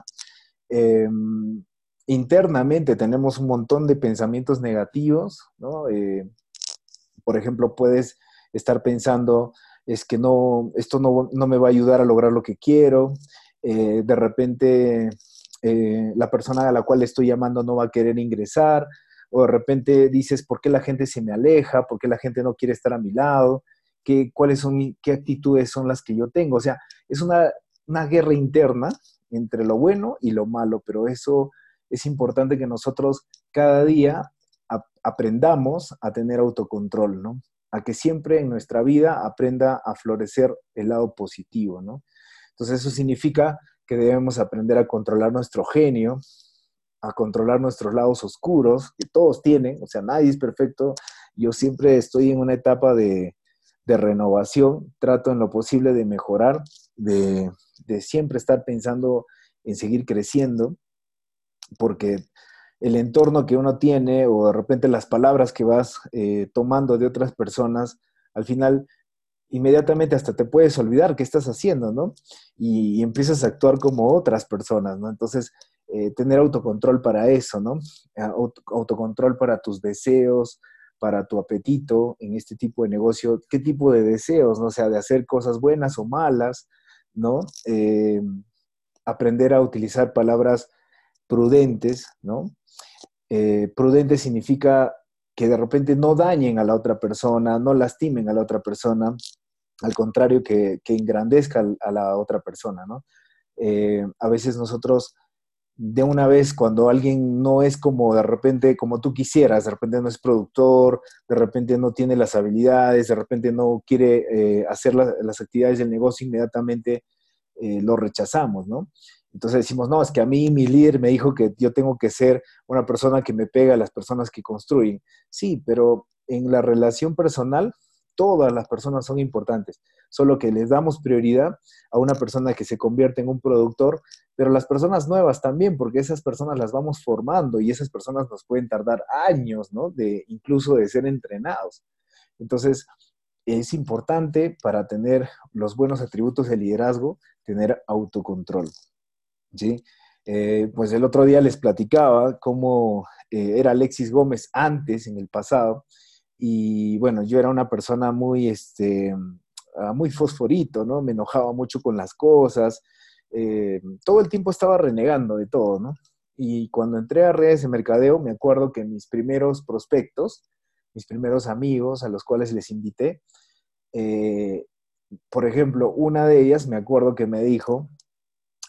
Em, internamente tenemos un montón de pensamientos negativos, ¿no? Eh, por ejemplo, puedes estar pensando, es que no, esto no, no, me va a ayudar a lograr lo que quiero. Eh, de repente eh, la persona a la cual estoy llamando no va a querer ingresar, o de repente dices, ¿por qué la gente se me aleja? ¿Por qué la gente no quiere estar a mi lado? ¿Qué, cuáles son, qué actitudes son las que yo tengo? O sea, es una, guerra interna entre lo bueno y lo malo, pero eso es importante que nosotros cada día aprendamos a tener autocontrol, ¿no? A que siempre en nuestra vida aprenda a florecer el lado positivo, ¿no? Entonces eso significa que debemos aprender a controlar nuestro genio, a controlar nuestros lados oscuros, que todos tienen, o sea, nadie es perfecto. Yo siempre estoy en una etapa de, renovación, trato en lo posible de mejorar, de, siempre estar pensando en seguir creciendo, porque el entorno que uno tiene o de repente las palabras que vas eh, tomando de otras personas, al final inmediatamente hasta te puedes olvidar qué estás haciendo, ¿no? Y, empiezas a actuar como otras personas, ¿no? Entonces, eh, tener autocontrol para eso, ¿no? autocontrol para tus deseos, para tu apetito en este tipo de negocio, qué tipo de deseos, ¿no? O sea, de hacer cosas buenas o malas, ¿no? Eh, aprender a utilizar palabras prudentes, ¿no? Eh, prudente significa que de repente no dañen a la otra persona, no lastimen a la otra persona, al contrario, que, engrandezca a la otra persona, ¿no? Eh, a veces nosotros, de una vez, cuando alguien no es como de repente, como tú quisieras, de repente no es productor, de repente no tiene las habilidades, de repente no quiere eh, hacer las actividades del negocio, inmediatamente lo rechazamos, ¿no? Entonces decimos, no, es que a mí mi líder me dijo que yo tengo que ser una persona que me pega a las personas que construyen. Sí, pero en la relación personal todas las personas son importantes, solo que les damos prioridad a una persona que se convierte en un productor, pero las personas nuevas también, porque esas personas las vamos formando y esas personas nos pueden tardar años, ¿no? De incluso de ser entrenados. Entonces, es importante para tener los buenos atributos de liderazgo, tener autocontrol. ¿Sí? Eh, pues el otro día les platicaba cómo eh, era Alexis Gómez antes, en el pasado, y bueno, yo era una persona muy, este, ah, muy fosforito, ¿no? Me enojaba mucho con las cosas, eh, todo el tiempo estaba renegando de todo, ¿no? Y cuando entré a redes de mercadeo, me acuerdo que mis primeros prospectos, mis primeros amigos a los cuales les invité, por ejemplo, una de ellas me acuerdo que me dijo,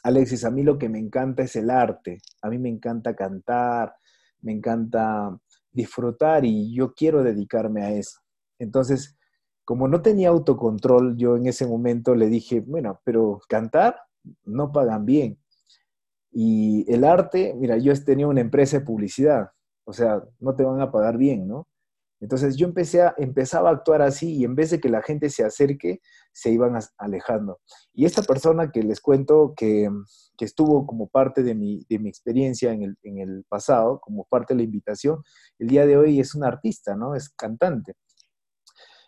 Alexis, a mí lo que me encanta es el arte, a mí me encanta cantar, me encanta disfrutar y yo quiero dedicarme a eso. Entonces, como no tenía autocontrol, yo en ese momento le dije, bueno, pero cantar no pagan bien. Y el arte, mira, yo tenía una empresa de publicidad, o sea, no te van a pagar bien, ¿no? Entonces yo empecé a, empezaba a actuar así y en vez de que la gente se acerque, se iban alejando. Y esta persona que les cuento que, estuvo como parte de mi, experiencia en el, pasado, como parte de la invitación, el día de hoy es un artista, ¿no? Es cantante.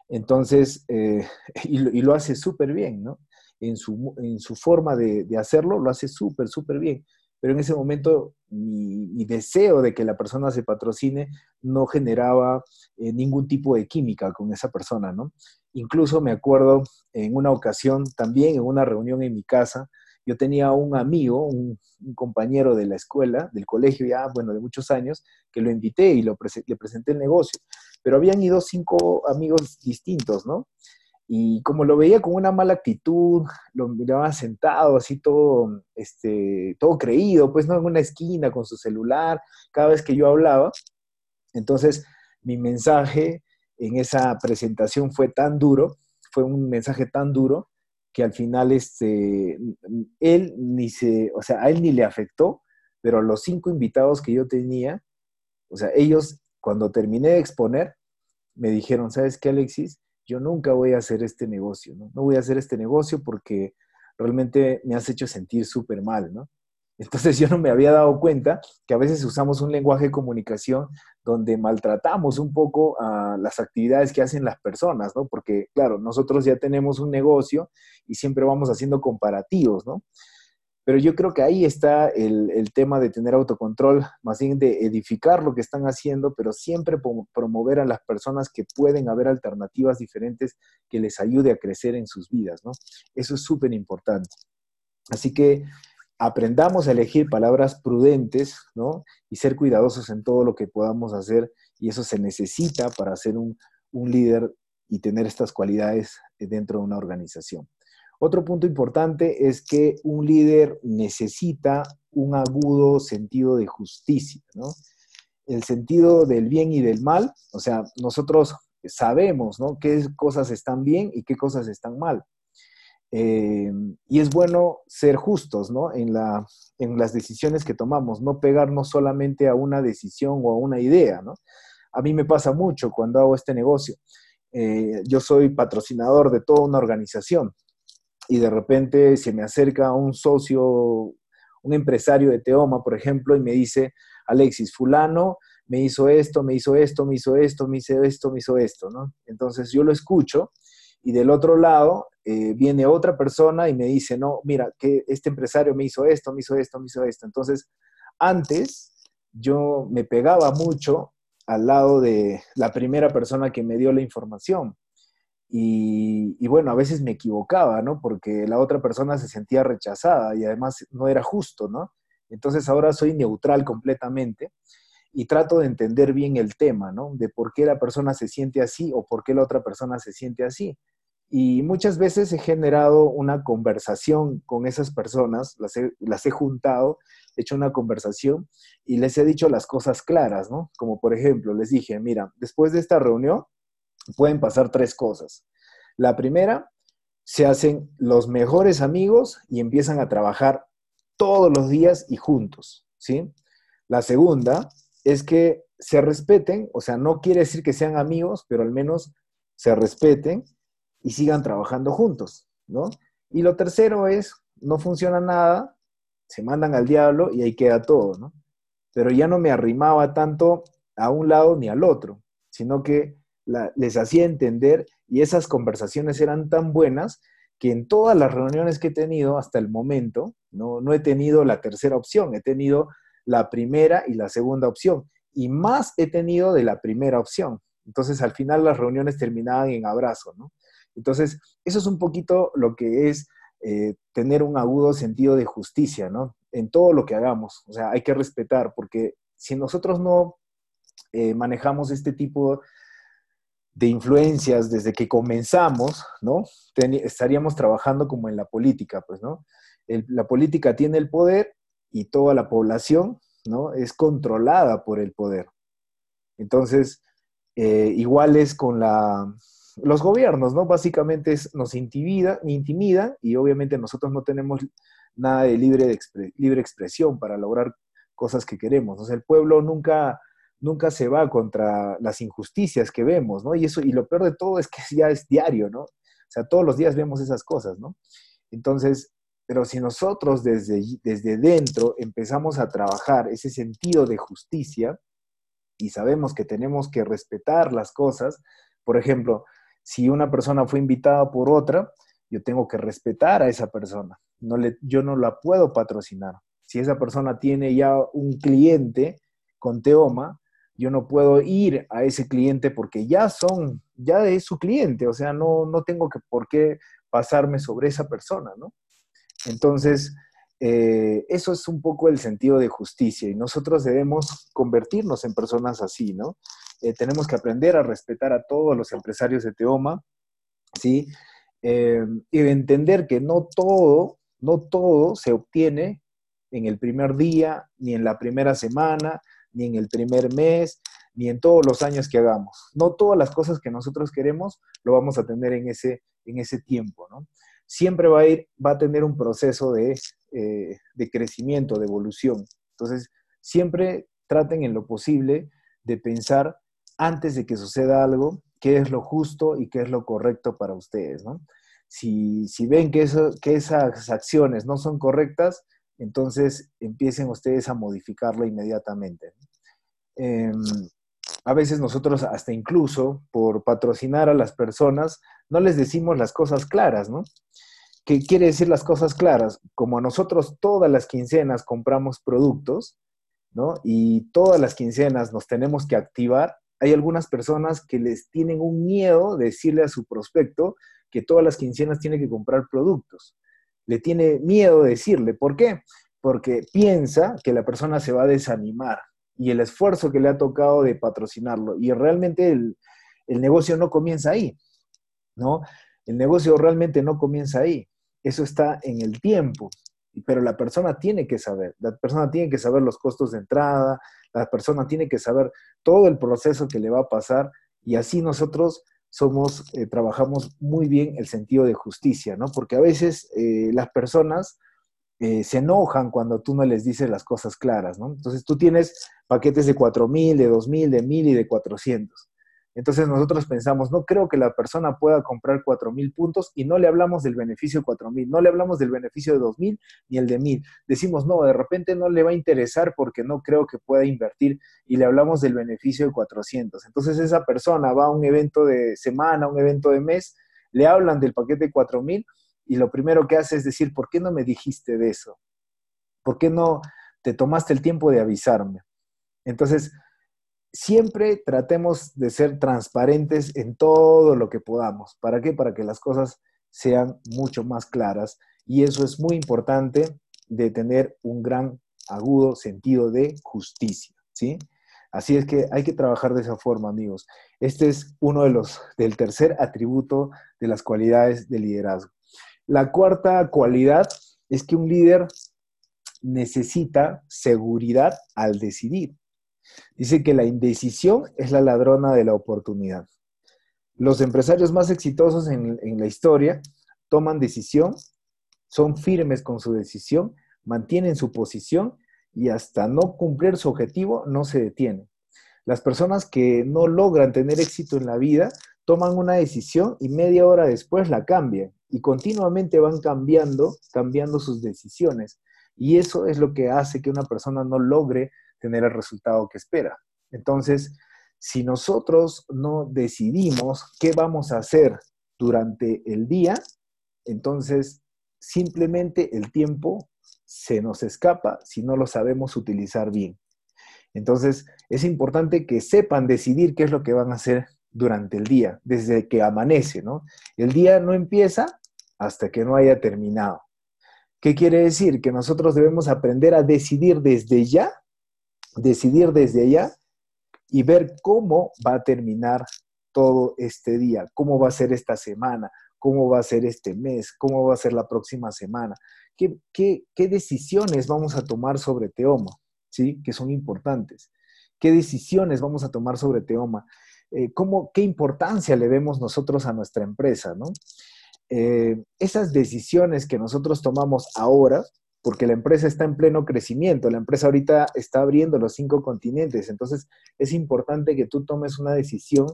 Entonces, eh, y, lo hace súper bien, ¿no? En su, forma de, de hacerlo, lo hace súper, súper bien. Pero en ese momento mi, deseo de que la persona se patrocine no generaba eh, ningún tipo de química con esa persona, ¿no? Incluso me acuerdo en una ocasión, también en una reunión en mi casa, yo tenía un amigo, un, compañero de la escuela, del colegio ya, bueno, de muchos años, que lo invité y lo le presenté el negocio, pero habían ido cinco amigos distintos, ¿no? Y como lo veía con una mala actitud, lo miraba sentado, así todo, este, todo creído, pues no en una esquina con su celular, cada vez que yo hablaba. Entonces, mi mensaje en esa presentación fue tan duro, fue un mensaje tan duro, que al final este, él ni se, o sea, a él ni le afectó, pero a los cinco invitados que yo tenía, o sea, ellos cuando terminé de exponer, me dijeron, ¿sabes qué, Alexis? Yo nunca voy a hacer este negocio, ¿no? No voy a hacer este negocio porque realmente me has hecho sentir súper mal, ¿no? Entonces yo no me había dado cuenta que a veces usamos un lenguaje de comunicación donde maltratamos un poco las actividades que hacen las personas, ¿no? Porque, claro, nosotros ya tenemos un negocio y siempre vamos haciendo comparativos, ¿no? Pero yo creo que ahí está el, tema de tener autocontrol, más bien de edificar lo que están haciendo, pero siempre promover a las personas que pueden haber alternativas diferentes que les ayude a crecer en sus vidas, ¿no? Eso es súper importante. Así que aprendamos a elegir palabras prudentes, ¿no? Y ser cuidadosos en todo lo que podamos hacer, y eso se necesita para ser un, un líder y tener estas cualidades dentro de una organización. Otro punto importante es que un líder necesita un agudo sentido de justicia, ¿no? El sentido del bien y del mal, o sea, nosotros sabemos, ¿no? Qué cosas están bien y qué cosas están mal. Eh, y es bueno ser justos, ¿no? En, la, en las decisiones que tomamos, no pegarnos solamente a una decisión o a una idea, ¿no? A mí me pasa mucho cuando hago este negocio. Eh, yo soy patrocinador de toda una organización, y de repente se me acerca un socio, un empresario de Teoma, por ejemplo, y me dice, Alexis, fulano me hizo esto, me hizo esto, me hizo esto, me hizo esto, me hizo esto, ¿no? Entonces yo lo escucho y del otro lado eh, viene otra persona y me dice, no, mira, que este empresario me hizo esto, me hizo esto, me hizo esto. Entonces, antes yo me pegaba mucho al lado de la primera persona que me dio la información. Y, bueno, a veces me equivocaba, ¿no? Porque la otra persona se sentía rechazada y además no era justo, ¿no? Entonces ahora soy neutral completamente y trato de entender bien el tema, ¿no? De por qué la persona se siente así o por qué la otra persona se siente así. Y muchas veces he generado una conversación con esas personas, las he, las he juntado, he hecho una conversación y les he dicho las cosas claras, ¿no? Como por ejemplo, les dije, mira, después de esta reunión, pueden pasar tres cosas. La primera, se hacen los mejores amigos y empiezan a trabajar todos los días y juntos, ¿sí? La segunda es que se respeten, o sea, no quiere decir que sean amigos, pero al menos se respeten y sigan trabajando juntos, ¿no? Y lo tercero es, no funciona nada, se mandan al diablo y ahí queda todo, ¿no? Pero ya no me arrimaba tanto a un lado ni al otro, sino que les hacía entender y esas conversaciones eran tan buenas que en todas las reuniones que he tenido hasta el momento, no, no he tenido la tercera opción, he tenido la primera y la segunda opción, y más he tenido de la primera opción. Entonces, al final las reuniones terminaban en abrazo. Entonces, eso es un poquito lo que es eh, tener un agudo sentido de justicia, ¿no? En todo lo que hagamos. O sea, hay que respetar, porque si nosotros no eh, manejamos este tipo de influencias desde que comenzamos, ¿no? estaríamos trabajando como en la política, pues, ¿no? la política tiene el poder y toda la población, ¿no? Es controlada por el poder. Entonces, eh, igual es con la, los gobiernos, ¿no? Básicamente nos intimida, intimidan y obviamente nosotros no tenemos nada de libre, libre expresión para lograr cosas que queremos. O sea, el pueblo nunca nunca se va contra las injusticias que vemos, ¿no? Y eso, y lo peor de todo es que ya es diario, ¿no? O sea, todos los días vemos esas cosas, ¿no? Entonces, pero si nosotros desde, desde dentro empezamos a trabajar ese sentido de justicia y sabemos que tenemos que respetar las cosas, por ejemplo, si una persona fue invitada por otra, yo tengo que respetar a esa persona. No le, yo no la puedo patrocinar. Si esa persona tiene ya un cliente con Teoma, yo no puedo ir a ese cliente porque ya son, ya es su cliente, o sea, no, no tengo que por qué pasarme sobre esa persona, ¿no? Entonces, eh, eso es un poco el sentido de justicia y nosotros debemos convertirnos en personas así, ¿no? Eh, tenemos que aprender a respetar a todos los empresarios de Teoma, ¿sí? Eh, y de entender que no todo, no todo se obtiene en el primer día, ni en la primera semana, ni en el primer mes, ni en todos los años que hagamos. No todas las cosas que nosotros queremos lo vamos a tener en ese, en ese tiempo, ¿no? Siempre va a, ir, va a tener un proceso de, eh, de crecimiento, de evolución. Entonces, siempre traten en lo posible de pensar antes de que suceda algo, qué es lo justo y qué es lo correcto para ustedes, ¿no? Si, si ven que, eso, que esas acciones no son correctas, entonces empiecen ustedes a modificarlo inmediatamente. Em, a veces nosotros hasta incluso por patrocinar a las personas no les decimos las cosas claras, ¿no? ¿Qué quiere decir las cosas claras? Como nosotros todas las quincenas compramos productos, ¿no? Y todas las quincenas nos tenemos que activar, hay algunas personas que les tienen un miedo de decirle a su prospecto que todas las quincenas tiene que comprar productos le tiene miedo de decirle. ¿Por qué? Porque piensa que la persona se va a desanimar y el esfuerzo que le ha tocado de patrocinarlo. Y realmente el, negocio no comienza ahí, ¿no? El negocio realmente no comienza ahí. Eso está en el tiempo. Pero la persona tiene que saber, la persona tiene que saber los costos de entrada, la persona tiene que saber todo el proceso que le va a pasar y así nosotros somos, eh, trabajamos muy bien el sentido de justicia, ¿no? Porque a veces eh, las personas eh, se enojan cuando tú no les dices las cosas claras, ¿no? Entonces tú tienes paquetes de 4.000, de 2.000, de 1.000 y de 400. Entonces nosotros pensamos, no creo que la persona pueda comprar 4.000 puntos y no le hablamos del beneficio de 4.000, no le hablamos del beneficio de 2.000 ni el de 1.000. Decimos, no, de repente no le va a interesar porque no creo que pueda invertir y le hablamos del beneficio de 400. Entonces esa persona va a un evento de semana, un evento de mes, le hablan del paquete de 4.000 y lo primero que hace es decir, ¿por qué no me dijiste de eso? ¿Por qué no te tomaste el tiempo de avisarme? Entonces, siempre tratemos de ser transparentes en todo lo que podamos. ¿Para qué? Para que las cosas sean mucho más claras. Y eso es muy importante de tener un gran agudo sentido de justicia, ¿sí? Así es que hay que trabajar de esa forma, amigos. Este es uno de los del tercer atributo de las cualidades de liderazgo. La cuarta cualidad es que un líder necesita seguridad al decidir. Dice que la indecisión es la ladrona de la oportunidad. Los empresarios más exitosos en, la historia toman decisión, son firmes con su decisión, mantienen su posición y hasta no cumplir su objetivo no se detienen. Las personas que no logran tener éxito en la vida toman una decisión y media hora después la cambian y continuamente van cambiando, cambiando sus decisiones. Y eso es lo que hace que una persona no logre tener el resultado que espera. Entonces, si nosotros no decidimos qué vamos a hacer durante el día, entonces simplemente el tiempo se nos escapa si no lo sabemos utilizar bien. Entonces, es importante que sepan decidir qué es lo que van a hacer durante el día, desde que amanece, ¿no? El día no empieza hasta que no haya terminado. ¿Qué quiere decir? Que nosotros debemos aprender a decidir desde ya decidir desde allá y ver cómo va a terminar todo este día, cómo va a ser esta semana, cómo va a ser este mes, cómo va a ser la próxima semana, qué, qué, decisiones vamos a tomar sobre Teoma, ¿sí? que son importantes, qué decisiones vamos a tomar sobre Teoma, eh, cómo, qué importancia le vemos nosotros a nuestra empresa, ¿no? Eh, esas decisiones que nosotros tomamos ahora porque la empresa está en pleno crecimiento, la empresa ahorita está abriendo los cinco continentes, entonces es importante que tú tomes una decisión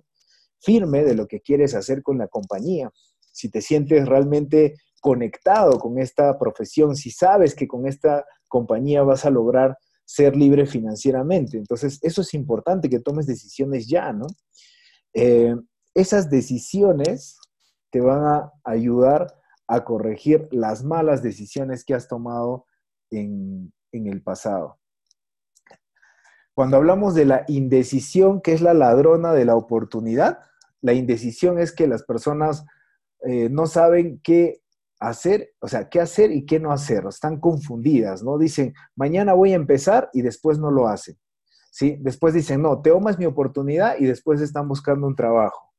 firme de lo que quieres hacer con la compañía. Si te sientes realmente conectado con esta profesión, si sabes que con esta compañía vas a lograr ser libre financieramente. Entonces, eso es importante que tomes decisiones ya, ¿no? Eh, esas decisiones te van a ayudar a corregir las malas decisiones que has tomado en, en el pasado. Cuando hablamos de la indecisión, que es la ladrona de la oportunidad, la indecisión es que las personas eh, no saben qué hacer, o sea, qué hacer y qué no hacer, están confundidas, ¿no? Dicen, mañana voy a empezar y después no lo hacen, ¿sí? Después dicen, no, Teoma es mi oportunidad y después están buscando un trabajo.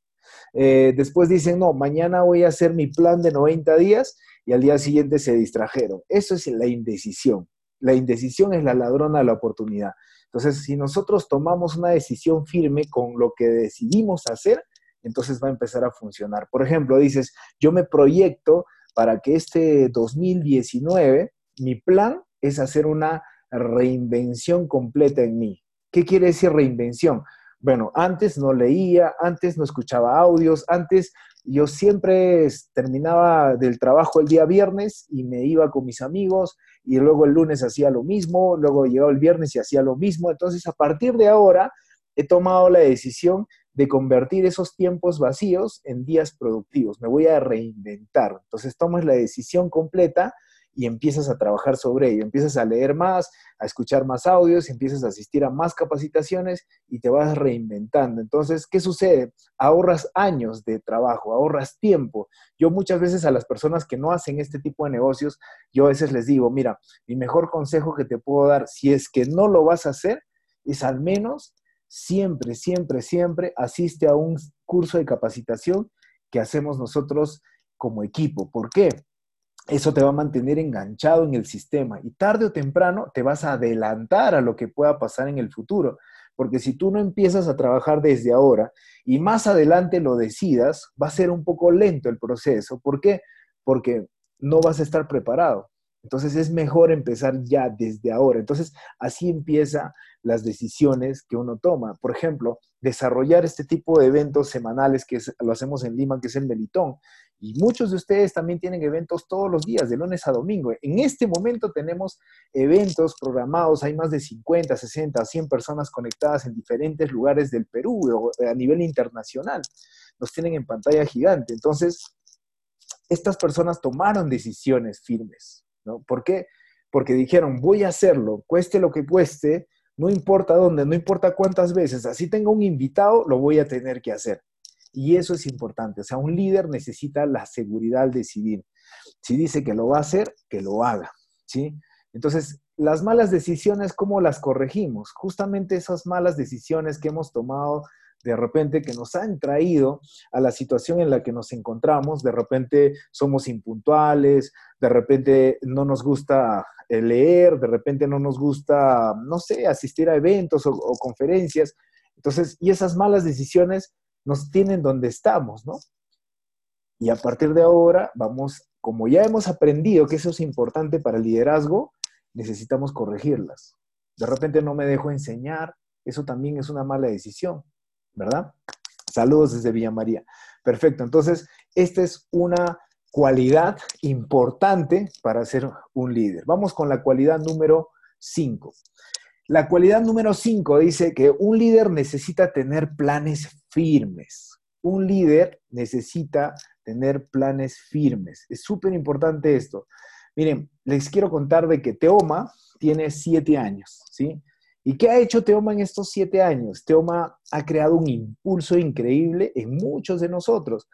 Eh, después dicen, no, mañana voy a hacer mi plan de 90 días y al día siguiente se distrajeron. Eso es la indecisión. La indecisión es la ladrona de la oportunidad. Entonces, si nosotros tomamos una decisión firme con lo que decidimos hacer, entonces va a empezar a funcionar. Por ejemplo, dices, yo me proyecto para que este 2019, mi plan es hacer una reinvención completa en mí. ¿Qué quiere decir reinvención? Bueno, antes no leía, antes no escuchaba audios, antes yo siempre terminaba del trabajo el día viernes y me iba con mis amigos y luego el lunes hacía lo mismo, luego llegaba el viernes y hacía lo mismo. Entonces, a partir de ahora, he tomado la decisión de convertir esos tiempos vacíos en días productivos. Me voy a reinventar. Entonces tomas la decisión completa y empiezas a trabajar sobre ello. Empiezas a leer más, a escuchar más audios, empiezas a asistir a más capacitaciones y te vas reinventando. Entonces, ¿qué sucede? Ahorras años de trabajo, ahorras tiempo. Yo muchas veces a las personas que no hacen este tipo de negocios, yo a veces les digo, mira, mi mejor consejo que te puedo dar, si es que no lo vas a hacer, es al menos siempre, siempre, siempre asiste a un curso de capacitación que hacemos nosotros como equipo. ¿Por qué? Eso te va a mantener enganchado en el sistema y tarde o temprano te vas a adelantar a lo que pueda pasar en el futuro. Porque si tú no empiezas a trabajar desde ahora y más adelante lo decidas, va a ser un poco lento el proceso. ¿Por qué? Porque no vas a estar preparado. Entonces es mejor empezar ya desde ahora. Entonces así empieza las decisiones que uno toma. Por ejemplo, desarrollar este tipo de eventos semanales que lo hacemos en Lima, que es el Melitón. Y muchos de ustedes también tienen eventos todos los días, de lunes a domingo. En este momento tenemos eventos programados, hay más de 50, 60, 100 personas conectadas en diferentes lugares del Perú a nivel internacional. Nos tienen en pantalla gigante. Entonces, estas personas tomaron decisiones firmes ¿no? ¿Por qué? Porque dijeron, voy a hacerlo, cueste lo que cueste, no importa dónde, no importa cuántas veces, así tengo un invitado, lo voy a tener que hacer. Y eso es importante, o sea, un líder necesita la seguridad al decidir. Si dice que lo va a hacer, que lo haga, ¿sí? Entonces, las malas decisiones, ¿cómo las corregimos? Justamente esas malas decisiones que hemos tomado de repente que nos han traído a la situación en la que nos encontramos, de repente somos impuntuales, de repente no nos gusta eh, leer, de repente no nos gusta, no sé, asistir a eventos o, conferencias. Entonces, y esas malas decisiones nos tienen donde estamos, ¿no? Y a partir de ahora vamos, como ya hemos aprendido que eso es importante para el liderazgo, necesitamos corregirlas. De repente no me dejo enseñar, eso también es una mala decisión. ¿verdad? Saludos desde Villa María. Perfecto. Entonces, esta es una cualidad importante para ser un líder. Vamos con la cualidad número 5. La cualidad número 5 dice que un líder necesita tener planes firmes. Un líder necesita tener planes firmes. Es súper importante esto. Miren, les quiero contar de que Teoma tiene siete años, ¿sí? ¿Y qué ha hecho Teoma en estos siete años? Teoma ha creado un impulso increíble en muchos de nosotros.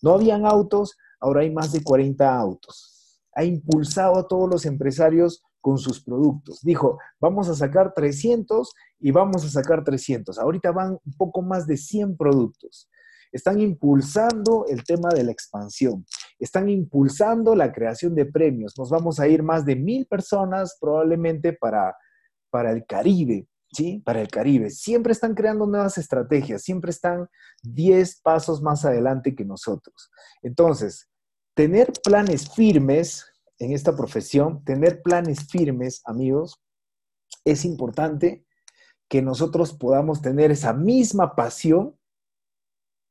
No habían autos, ahora hay más de 40 autos. Ha impulsado a todos los empresarios con sus productos. Dijo, vamos a sacar 300 y vamos a sacar 300. Ahorita van un poco más de 100 productos. Están impulsando el tema de la expansión. Están impulsando la creación de premios. Nos vamos a ir más de mil personas probablemente para para el Caribe, ¿sí? Para el Caribe. Siempre están creando nuevas estrategias, siempre están 10 pasos más adelante que nosotros. Entonces, tener planes firmes en esta profesión, tener planes firmes, amigos, es importante que nosotros podamos tener esa misma pasión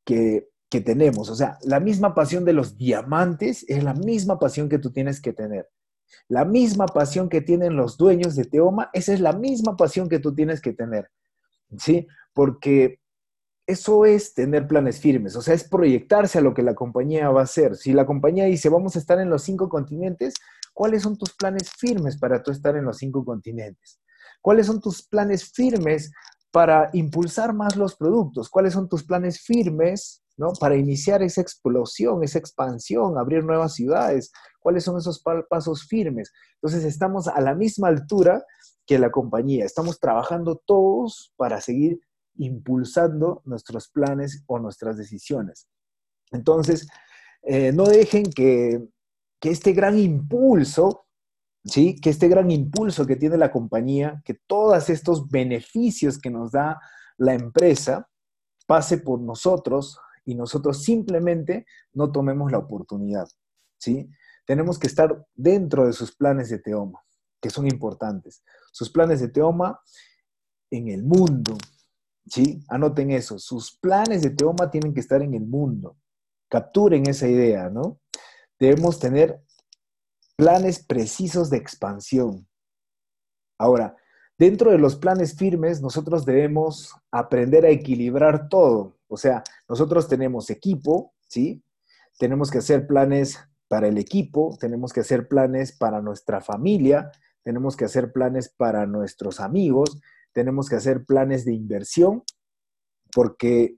que, que tenemos. O sea, la misma pasión de los diamantes es la misma pasión que tú tienes que tener. La misma pasión que tienen los dueños de Teoma, esa es la misma pasión que tú tienes que tener, ¿sí? Porque eso es tener planes firmes, o sea, es proyectarse a lo que la compañía va a hacer. Si la compañía dice, vamos a estar en los cinco continentes, ¿cuáles son tus planes firmes para tú estar en los cinco continentes? ¿Cuáles son tus planes firmes para impulsar más los productos? ¿Cuáles son tus planes firmes ¿no? para iniciar esa explosión, esa expansión, abrir nuevas ciudades? ¿Cuáles son esos pasos firmes? Entonces estamos a la misma altura que la compañía. Estamos trabajando todos para seguir impulsando nuestros planes o nuestras decisiones. Entonces, eh, no dejen que, que este gran impulso ¿sí? Que este gran impulso que tiene la compañía, que todos estos beneficios que nos da la empresa, pase por nosotros y nosotros simplemente no tomemos la oportunidad, ¿sí? Tenemos que estar dentro de sus planes de Teoma, que son importantes. Sus planes de Teoma en el mundo, ¿sí? Anoten eso, sus planes de Teoma tienen que estar en el mundo. Capturen esa idea, ¿no? Debemos tener planes precisos de expansión. Ahora, dentro de los planes firmes, nosotros debemos aprender a equilibrar todo. O sea, nosotros tenemos equipo, ¿sí? Tenemos que hacer planes para el equipo, tenemos que hacer planes para nuestra familia, tenemos que hacer planes para nuestros amigos, tenemos que hacer planes de inversión, porque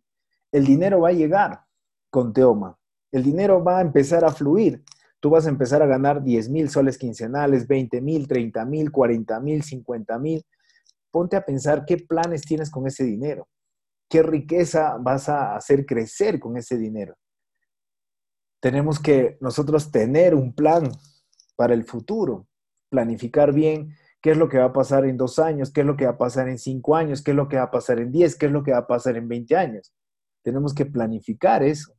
el dinero va a llegar con Teoma. El dinero va a empezar a fluir tú vas a empezar a ganar 10 mil soles quincenales, 20 mil, 30 mil, 40 mil, 50 mil. Ponte a pensar qué planes tienes con ese dinero, qué riqueza vas a hacer crecer con ese dinero. Tenemos que nosotros tener un plan para el futuro, planificar bien qué es lo que va a pasar en dos años, qué es lo que va a pasar en cinco años, qué es lo que va a pasar en diez, qué es lo que va a pasar en 20 años. Tenemos que planificar eso.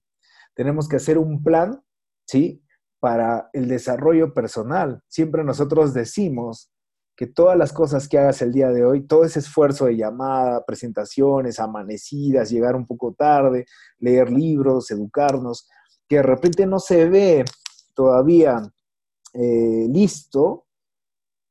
Tenemos que hacer un plan, ¿sí? para el desarrollo personal. Siempre nosotros decimos que todas las cosas que hagas el día de hoy, todo ese esfuerzo de llamada, presentaciones, amanecidas, llegar un poco tarde, leer libros, educarnos, que de repente no se ve todavía eh, listo,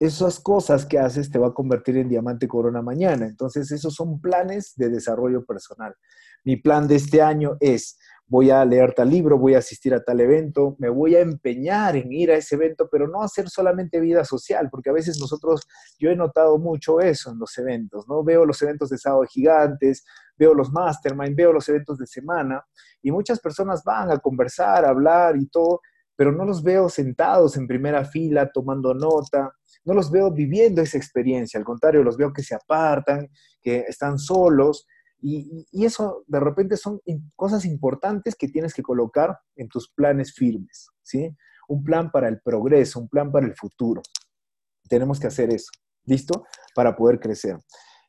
esas cosas que haces te va a convertir en diamante corona mañana. Entonces, esos son planes de desarrollo personal. Mi plan de este año es voy a leer tal libro, voy a asistir a tal evento, me voy a empeñar en ir a ese evento, pero no hacer solamente vida social, porque a veces nosotros, yo he notado mucho eso en los eventos, ¿no? Veo los eventos de sábado gigantes, veo los mastermind, veo los eventos de semana, y muchas personas van a conversar, a hablar y todo, pero no los veo sentados en primera fila tomando nota, no los veo viviendo esa experiencia, al contrario, los veo que se apartan, que están solos, y, eso de repente son cosas importantes que tienes que colocar en tus planes firmes, ¿sí? Un plan para el progreso, un plan para el futuro. Tenemos que hacer eso, ¿listo? Para poder crecer.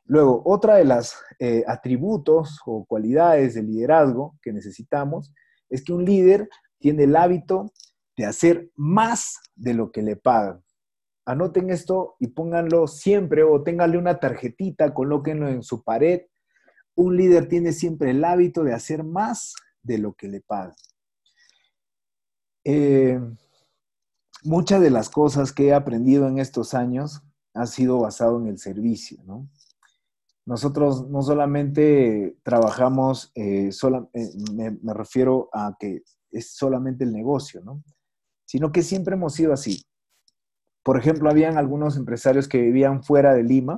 Luego, otra de las eh, atributos o cualidades de liderazgo que necesitamos es que un líder tiene el hábito de hacer más de lo que le pagan. Anoten esto y pónganlo siempre o ténganle una tarjetita, colóquenlo en su pared un líder tiene siempre el hábito de hacer más de lo que le pagan. Eh, muchas de las cosas que he aprendido en estos años han sido basado en el servicio, ¿no? Nosotros no solamente trabajamos, eh, eh, me, me, refiero a que es solamente el negocio, ¿no? Sino que siempre hemos sido así. Por ejemplo, habían algunos empresarios que vivían fuera de Lima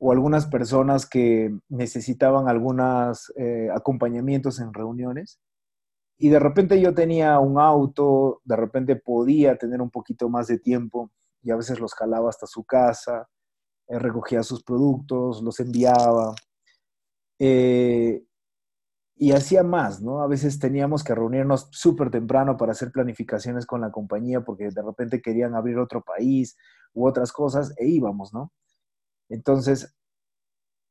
o algunas personas que necesitaban algunos eh, acompañamientos en reuniones. Y de repente yo tenía un auto, de repente podía tener un poquito más de tiempo y a veces los jalaba hasta su casa, eh, recogía sus productos, los enviaba. Eh, y hacía más, ¿no? A veces teníamos que reunirnos súper temprano para hacer planificaciones con la compañía porque de repente querían abrir otro país u otras cosas e íbamos, ¿no? Entonces,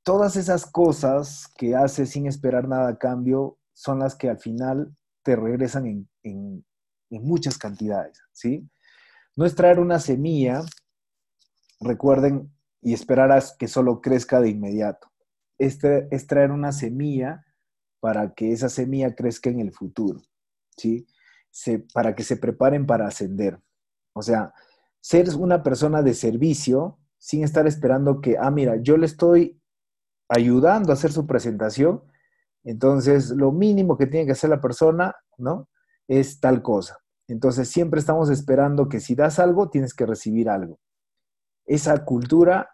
todas esas cosas que haces sin esperar nada a cambio son las que al final te regresan en, muchas cantidades, ¿sí? No es traer una semilla, recuerden, y esperar que solo crezca de inmediato. Este es traer una semilla para que esa semilla crezca en el futuro, ¿sí? para que se preparen para ascender. O sea, ser una persona de servicio sin estar esperando que, ah, mira, yo le estoy ayudando a hacer su presentación, Entonces, lo mínimo que tiene que hacer la persona, ¿no? Es tal cosa. Entonces, siempre estamos esperando que si das algo, tienes que recibir algo. Esa cultura,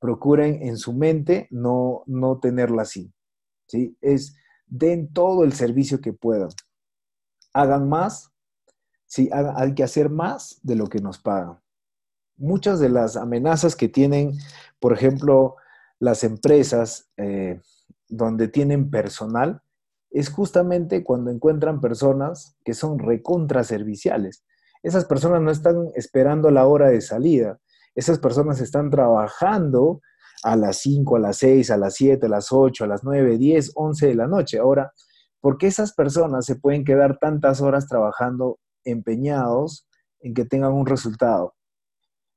procuren en su mente no, no tenerla así. ¿sí? Es, den todo el servicio que puedan. Hagan más, sí, hay que hacer más de lo que nos pagan. Muchas de las amenazas que tienen, por ejemplo, las empresas eh, donde tienen personal, es justamente cuando encuentran personas que son recontraserviciales. Esas personas no están esperando la hora de salida, esas personas están trabajando a las 5, a las 6, a las 7, a las 8, a las 9, 10, 11 de la noche. Ahora, ¿por qué esas personas se pueden quedar tantas horas trabajando empeñados en que tengan un resultado?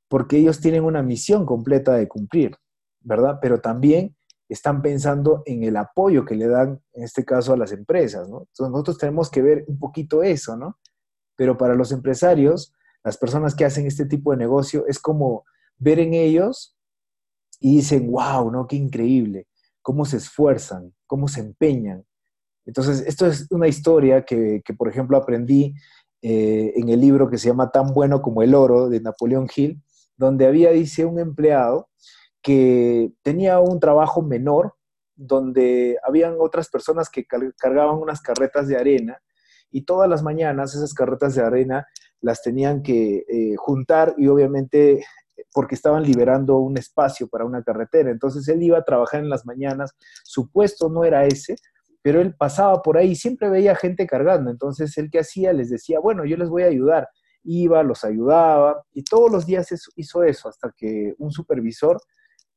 Porque ellos tienen una misión completa de cumplir, ¿verdad? Pero también están pensando en el apoyo que le dan, en este caso, a las empresas, ¿no? Entonces nosotros tenemos que ver un poquito eso, ¿no? Pero para los empresarios, las personas que hacen este tipo de negocio, es como ver en ellos y dicen, wow, ¿no? Qué increíble, cómo se esfuerzan, cómo se empeñan. Entonces, esto es una historia que, por ejemplo, aprendí eh, en el libro que se llama Tan bueno como el oro de Napoleón Hill, donde había, dice, un empleado que tenía un trabajo menor, donde habían otras personas que cargaban unas carretas de arena y todas las mañanas esas carretas de arena las tenían que eh, juntar y obviamente porque estaban liberando un espacio para una carretera. Entonces él iba a trabajar en las mañanas, su puesto no era ese, pero él pasaba por ahí, siempre veía gente cargando. Entonces él que hacía les decía, bueno, yo les voy a ayudar. Iba, los ayudaba y todos los días hizo eso hasta que un supervisor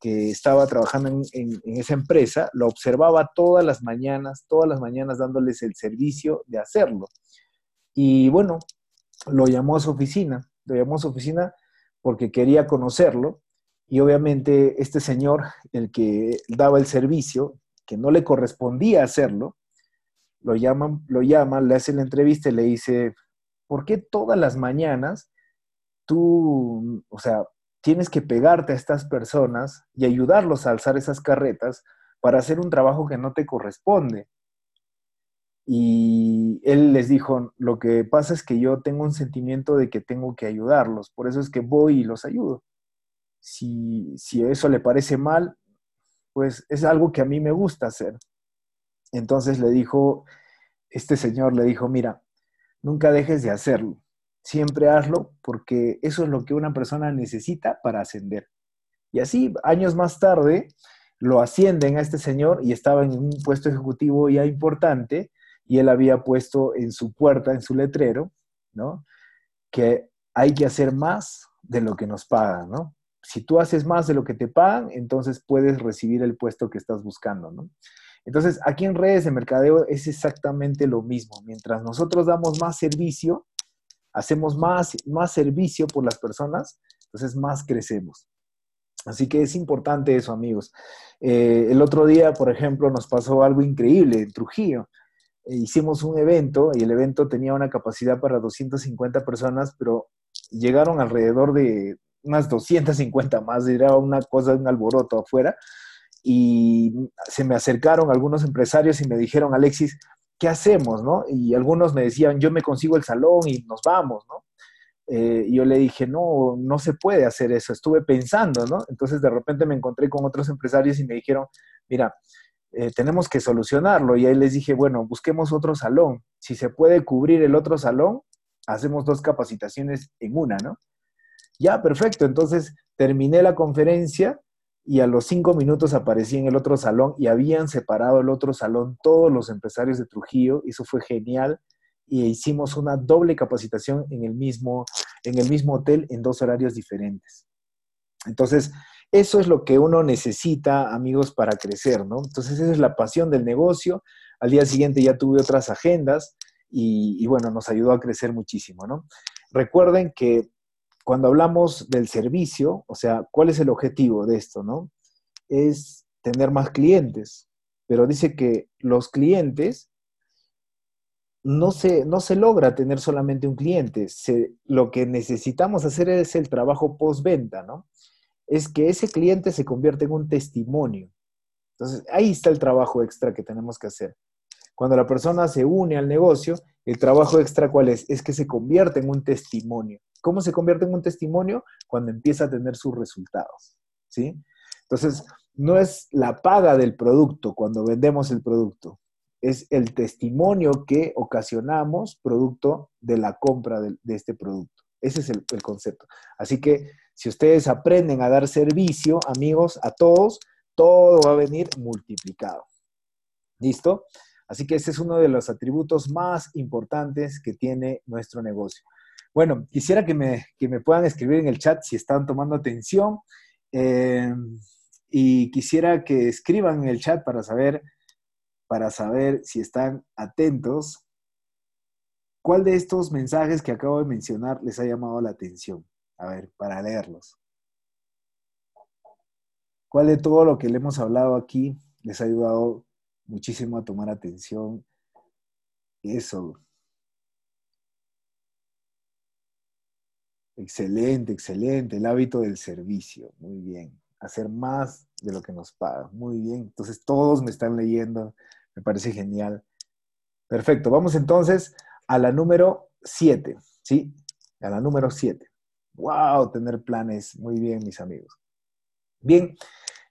que estaba trabajando en, esa empresa, lo observaba todas las mañanas, todas las mañanas dándoles el servicio de hacerlo. Y bueno, lo llamó a su oficina, lo llamó a su oficina porque quería conocerlo y obviamente este señor, el que daba el servicio, que no le correspondía hacerlo, lo llaman, lo llama, le hace la entrevista y le dice, ¿por qué todas las mañanas tú, o sea, tienes que pegarte a estas personas y ayudarlos a alzar esas carretas para hacer un trabajo que no te corresponde. Y él les dijo, lo que pasa es que yo tengo un sentimiento de que tengo que ayudarlos, por eso es que voy y los ayudo. Si, si eso le parece mal, pues es algo que a mí me gusta hacer. Entonces le dijo, este señor le dijo, mira, nunca dejes de hacerlo siempre hazlo porque eso es lo que una persona necesita para ascender. Y así, años más tarde, lo ascienden a este señor y estaba en un puesto ejecutivo ya importante y él había puesto en su puerta, en su letrero, ¿no? Que hay que hacer más de lo que nos pagan, ¿no? Si tú haces más de lo que te pagan, entonces puedes recibir el puesto que estás buscando, ¿no? Entonces, aquí en redes de mercadeo es exactamente lo mismo. Mientras nosotros damos más servicio, hacemos más, más servicio por las personas, entonces más crecemos. Así que es importante eso, amigos. Eh, el otro día, por ejemplo, nos pasó algo increíble en Trujillo. Eh, hicimos un evento y el evento tenía una capacidad para 250 personas, pero llegaron alrededor de unas 250 más, era una cosa, un alboroto afuera. Y se me acercaron algunos empresarios y me dijeron, Alexis, ¿qué hacemos, no? Y algunos me decían, yo me consigo el salón y nos vamos, ¿no? Eh, yo le dije, no, no se puede hacer eso, estuve pensando, ¿no? Entonces de repente me encontré con otros empresarios y me dijeron, mira, eh, tenemos que solucionarlo. Y ahí les dije, bueno, busquemos otro salón. Si se puede cubrir el otro salón, hacemos dos capacitaciones en una, ¿no? Ya, perfecto. Entonces terminé la conferencia y a los cinco minutos aparecí en el otro salón y habían separado el otro salón todos los empresarios de Trujillo. Eso fue genial y hicimos una doble capacitación en el mismo, en el mismo hotel en dos horarios diferentes. Entonces, eso es lo que uno necesita, amigos, para crecer, ¿no? Entonces, esa es la pasión del negocio. Al día siguiente ya tuve otras agendas y, bueno, nos ayudó a crecer muchísimo, ¿no? Recuerden que cuando hablamos del servicio, o sea, ¿cuál es el objetivo de esto, no? Es tener más clientes, pero dice que los clientes no se, no se logra tener solamente un cliente, lo que necesitamos hacer es el trabajo postventa, ¿no? Es que ese cliente se convierte en un testimonio. Entonces, ahí está el trabajo extra que tenemos que hacer. Cuando la persona se une al negocio, el trabajo extra, ¿cuál es? Es que se convierte en un testimonio. ¿Cómo se convierte en un testimonio? Cuando empieza a tener sus resultados, ¿sí? Entonces, no es la paga del producto cuando vendemos el producto, es el testimonio que ocasionamos producto de la compra de, este producto. Ese es el, el, concepto. Así que si ustedes aprenden a dar servicio, amigos, a todos, todo va a venir multiplicado. ¿Listo? Así que ese es uno de los atributos más importantes que tiene nuestro negocio. Bueno, quisiera que me, me puedan escribir en el chat si están tomando atención eh, y quisiera que escriban en el chat para saber, para saber si están atentos. ¿Cuál de estos mensajes que acabo de mencionar les ha llamado la atención? A ver, para leerlos. ¿Cuál de todo lo que le hemos hablado aquí les ha ayudado muchísimo a tomar atención. Eso. Excelente, excelente. El hábito del servicio. Muy bien. Hacer más de lo que nos paga. Muy bien. Entonces todos me están leyendo. Me parece genial. Perfecto. Vamos entonces a la número 7. ¿Sí? A la número 7. ¡Wow! Tener planes. Muy bien, mis amigos. Bien.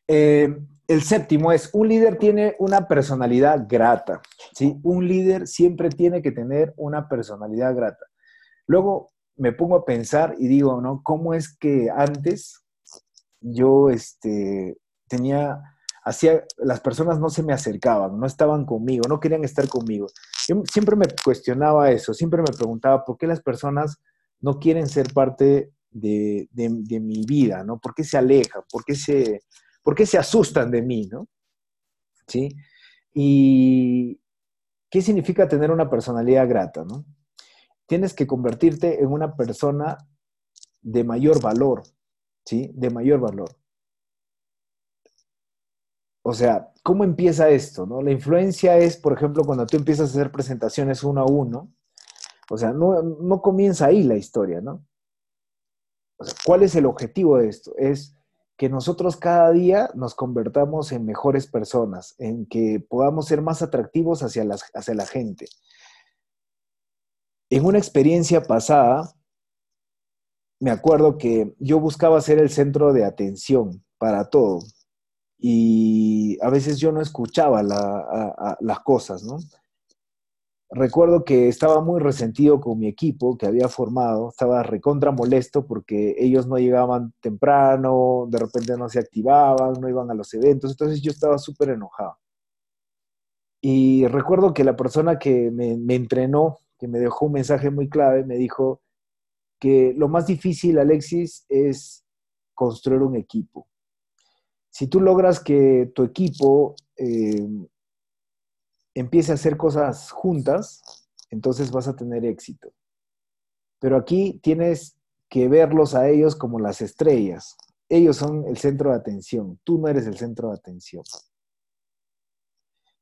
Eh, el séptimo es, un líder tiene una personalidad grata, ¿sí? Un líder siempre tiene que tener una personalidad grata. Luego me pongo a pensar y digo, ¿no? ¿Cómo es que antes yo este, tenía, hacía, las personas no se me acercaban, no estaban conmigo, no querían estar conmigo? Yo siempre me cuestionaba eso, siempre me preguntaba, ¿por qué las personas no quieren ser parte de, de mi vida, ¿no? ¿Por qué se alejan? ¿Por qué se ¿Por qué se asustan de mí, no? ¿Sí? Y ¿qué significa tener una personalidad grata, no? Tienes que convertirte en una persona de mayor valor, ¿sí? De mayor valor. O sea, ¿cómo empieza esto? No? La influencia es, por ejemplo, cuando tú empiezas a hacer presentaciones uno a uno, o sea, no, no comienza ahí la historia, ¿no? ¿cuál es el objetivo de esto? Es que nosotros cada día nos convertamos en mejores personas, en que podamos ser más atractivos hacia, hacia la gente. En una experiencia pasada, me acuerdo que yo buscaba ser el centro de atención para todo y a veces yo no escuchaba las cosas, ¿no? Recuerdo que estaba muy resentido con mi equipo que había formado, estaba recontra molesto porque ellos no llegaban temprano, de repente no se activaban, no iban a los eventos, entonces yo estaba súper enojado. Y recuerdo que la persona que me, me, entrenó, que me dejó un mensaje muy clave, me dijo que lo más difícil, Alexis, es construir un equipo. Si tú logras que tu equipo eh, empiece a hacer cosas juntas, entonces vas a tener éxito. Pero aquí tienes que verlos a ellos como las estrellas. Ellos son el centro de atención, tú no eres el centro de atención.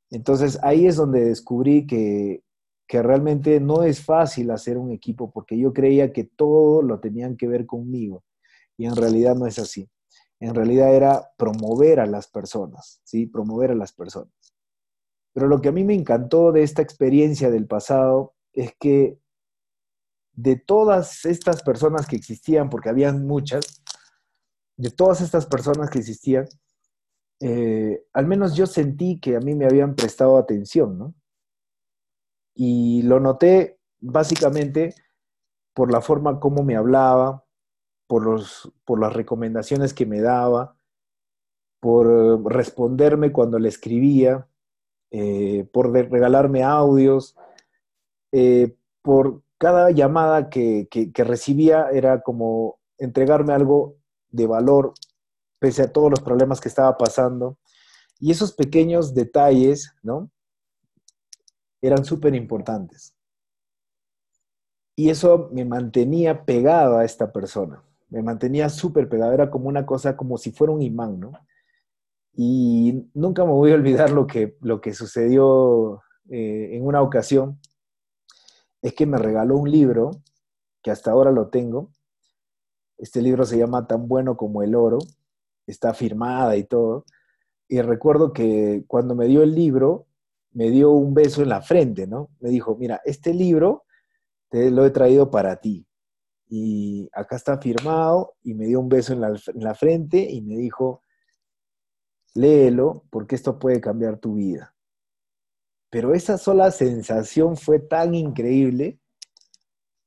Entonces ahí es donde descubrí que, que realmente no es fácil hacer un equipo porque yo creía que todo lo tenían que ver conmigo y en realidad no es así. En realidad era promover a las personas, ¿sí? Promover a las personas. Pero lo que a mí me encantó de esta experiencia del pasado es que de todas estas personas que existían, porque habían muchas, de todas estas personas que existían, eh, al menos yo sentí que a mí me habían prestado atención, ¿no? Y lo noté básicamente por la forma como me hablaba, por, los, por las recomendaciones que me daba, por responderme cuando le escribía, eh, por regalarme audios, eh, por cada llamada que, recibía era como entregarme algo de valor pese a todos los problemas que estaba pasando. Y esos pequeños detalles, ¿no? Eran súper importantes. Y eso me mantenía pegado a esta persona. Me mantenía súper pegado. Era como una cosa, como si fuera un imán, ¿no? Y nunca me voy a olvidar lo que, lo que sucedió eh, en una ocasión. Es que me regaló un libro, que hasta ahora lo tengo. Este libro se llama Tan bueno como el oro. Está firmada y todo. Y recuerdo que cuando me dio el libro, me dio un beso en la frente, ¿no? Me dijo, mira, este libro te lo he traído para ti. Y acá está firmado y me dio un beso en la, frente y me dijo, léelo porque esto puede cambiar tu vida. Pero esa sola sensación fue tan increíble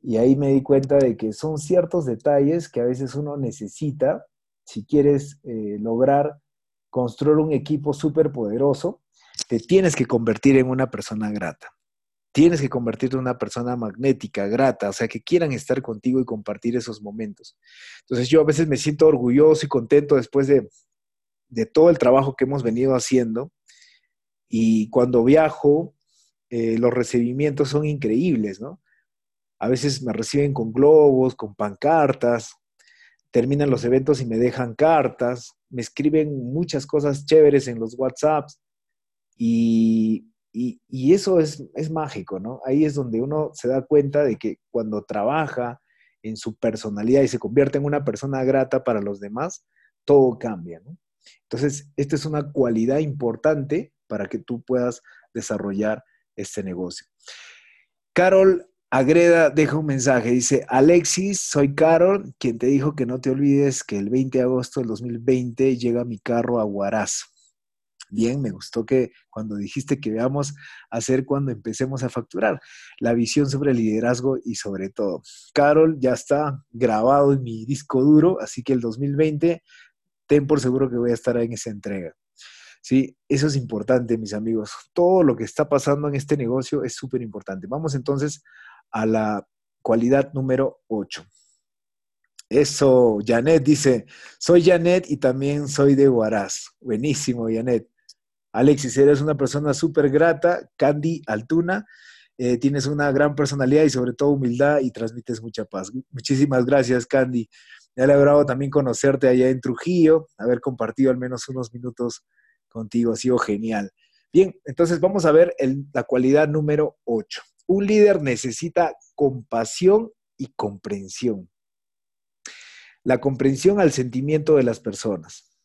y ahí me di cuenta de que son ciertos detalles que a veces uno necesita si quieres eh, lograr construir un equipo súper poderoso, te tienes que convertir en una persona grata. Tienes que convertirte en una persona magnética, grata, o sea, que quieran estar contigo y compartir esos momentos. Entonces yo a veces me siento orgulloso y contento después de, todo el trabajo que hemos venido haciendo. Y cuando viajo, eh, los recibimientos son increíbles, ¿no? A veces me reciben con globos, con pancartas, terminan los eventos y me dejan cartas, me escriben muchas cosas chéveres en los WhatsApps y, eso es, es mágico, ¿no? Ahí es donde uno se da cuenta de que cuando trabaja en su personalidad y se convierte en una persona grata para los demás, todo cambia, ¿no? Entonces, esta es una cualidad importante para que tú puedas desarrollar este negocio. Carol Agreda deja un mensaje, dice, Alexis, soy Carol, quien te dijo que no te olvides que el 20 de agosto del 2020 llega mi carro a Huaraz. Bien, me gustó que cuando dijiste que veamos hacer cuando empecemos a facturar, la visión sobre el liderazgo y sobre todo. Carol ya está grabado en mi disco duro, así que el 2020, ten por seguro que voy a estar en esa entrega. Sí, eso es importante, mis amigos. Todo lo que está pasando en este negocio es súper importante. Vamos entonces a la cualidad número 8. Eso, Janet dice, soy Janet y también soy de Huaraz. Buenísimo, Janet. Alexis, eres una persona súper grata. Candy Altuna, eh, tienes una gran personalidad y sobre todo humildad y transmites mucha paz. Muchísimas gracias, Candy. Me ha alegrado también conocerte allá en Trujillo, haber compartido al menos unos minutos contigo, ha sido genial. Bien, entonces vamos a ver la cualidad número 8. Un líder necesita compasión y comprensión. La comprensión al sentimiento de las personas.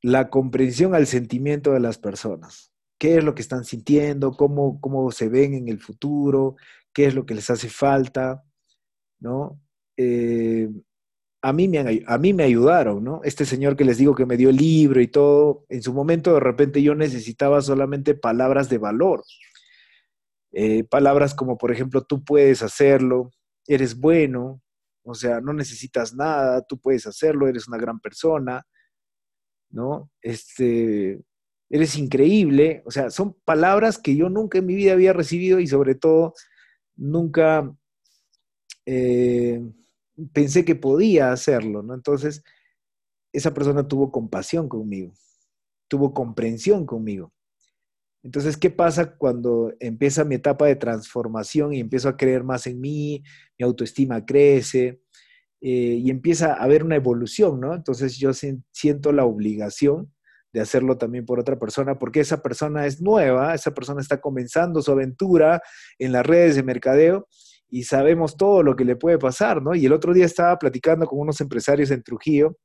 La comprensión al sentimiento de las personas. ¿Qué es lo que están sintiendo? ¿Cómo, cómo se ven en el futuro? ¿Qué es lo que les hace falta? ¿No? Eh, a mí, me, a mí me ayudaron, ¿no? Este señor que les digo que me dio el libro y todo, en su momento de repente yo necesitaba solamente palabras de valor. Eh, palabras como, por ejemplo, tú puedes hacerlo, eres bueno, o sea, no necesitas nada, tú puedes hacerlo, eres una gran persona, ¿no? Este, eres increíble, o sea, son palabras que yo nunca en mi vida había recibido y sobre todo nunca eh, pensé que podía hacerlo, ¿no? Entonces, esa persona tuvo compasión conmigo, tuvo comprensión conmigo. Entonces, ¿qué pasa cuando empieza mi etapa de transformación y empiezo a creer más en mí, mi autoestima crece eh, y empieza a haber una evolución, ¿no? Entonces yo siento la obligación de hacerlo también por otra persona, porque esa persona es nueva, esa persona está comenzando su aventura en las redes de mercadeo y sabemos todo lo que le puede pasar, ¿no? Y el otro día estaba platicando con unos empresarios en Trujillo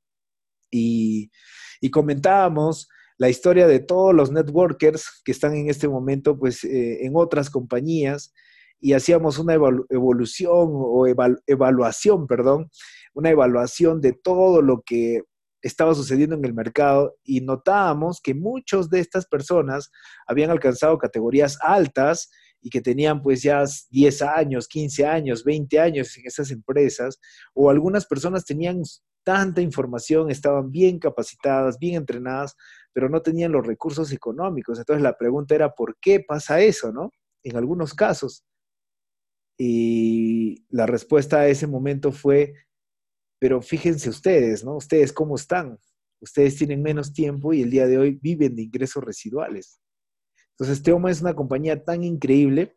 y, comentábamos la historia de todos los networkers que están en este momento pues eh, en otras compañías y hacíamos una evolución o evaluación, perdón, una evaluación de todo lo que estaba sucediendo en el mercado y notábamos que muchos de estas personas habían alcanzado categorías altas y que tenían pues ya 10 años, 15 años, 20 años en esas empresas, o algunas personas tenían tanta información, estaban bien capacitadas, bien entrenadas, pero no tenían los recursos económicos. Entonces la pregunta era, ¿por qué pasa eso, no? En algunos casos. Y la respuesta a ese momento fue, pero fíjense ustedes, ¿no? Ustedes cómo están. Ustedes tienen menos tiempo y el día de hoy viven de ingresos residuales. Entonces, Teoma es una compañía tan increíble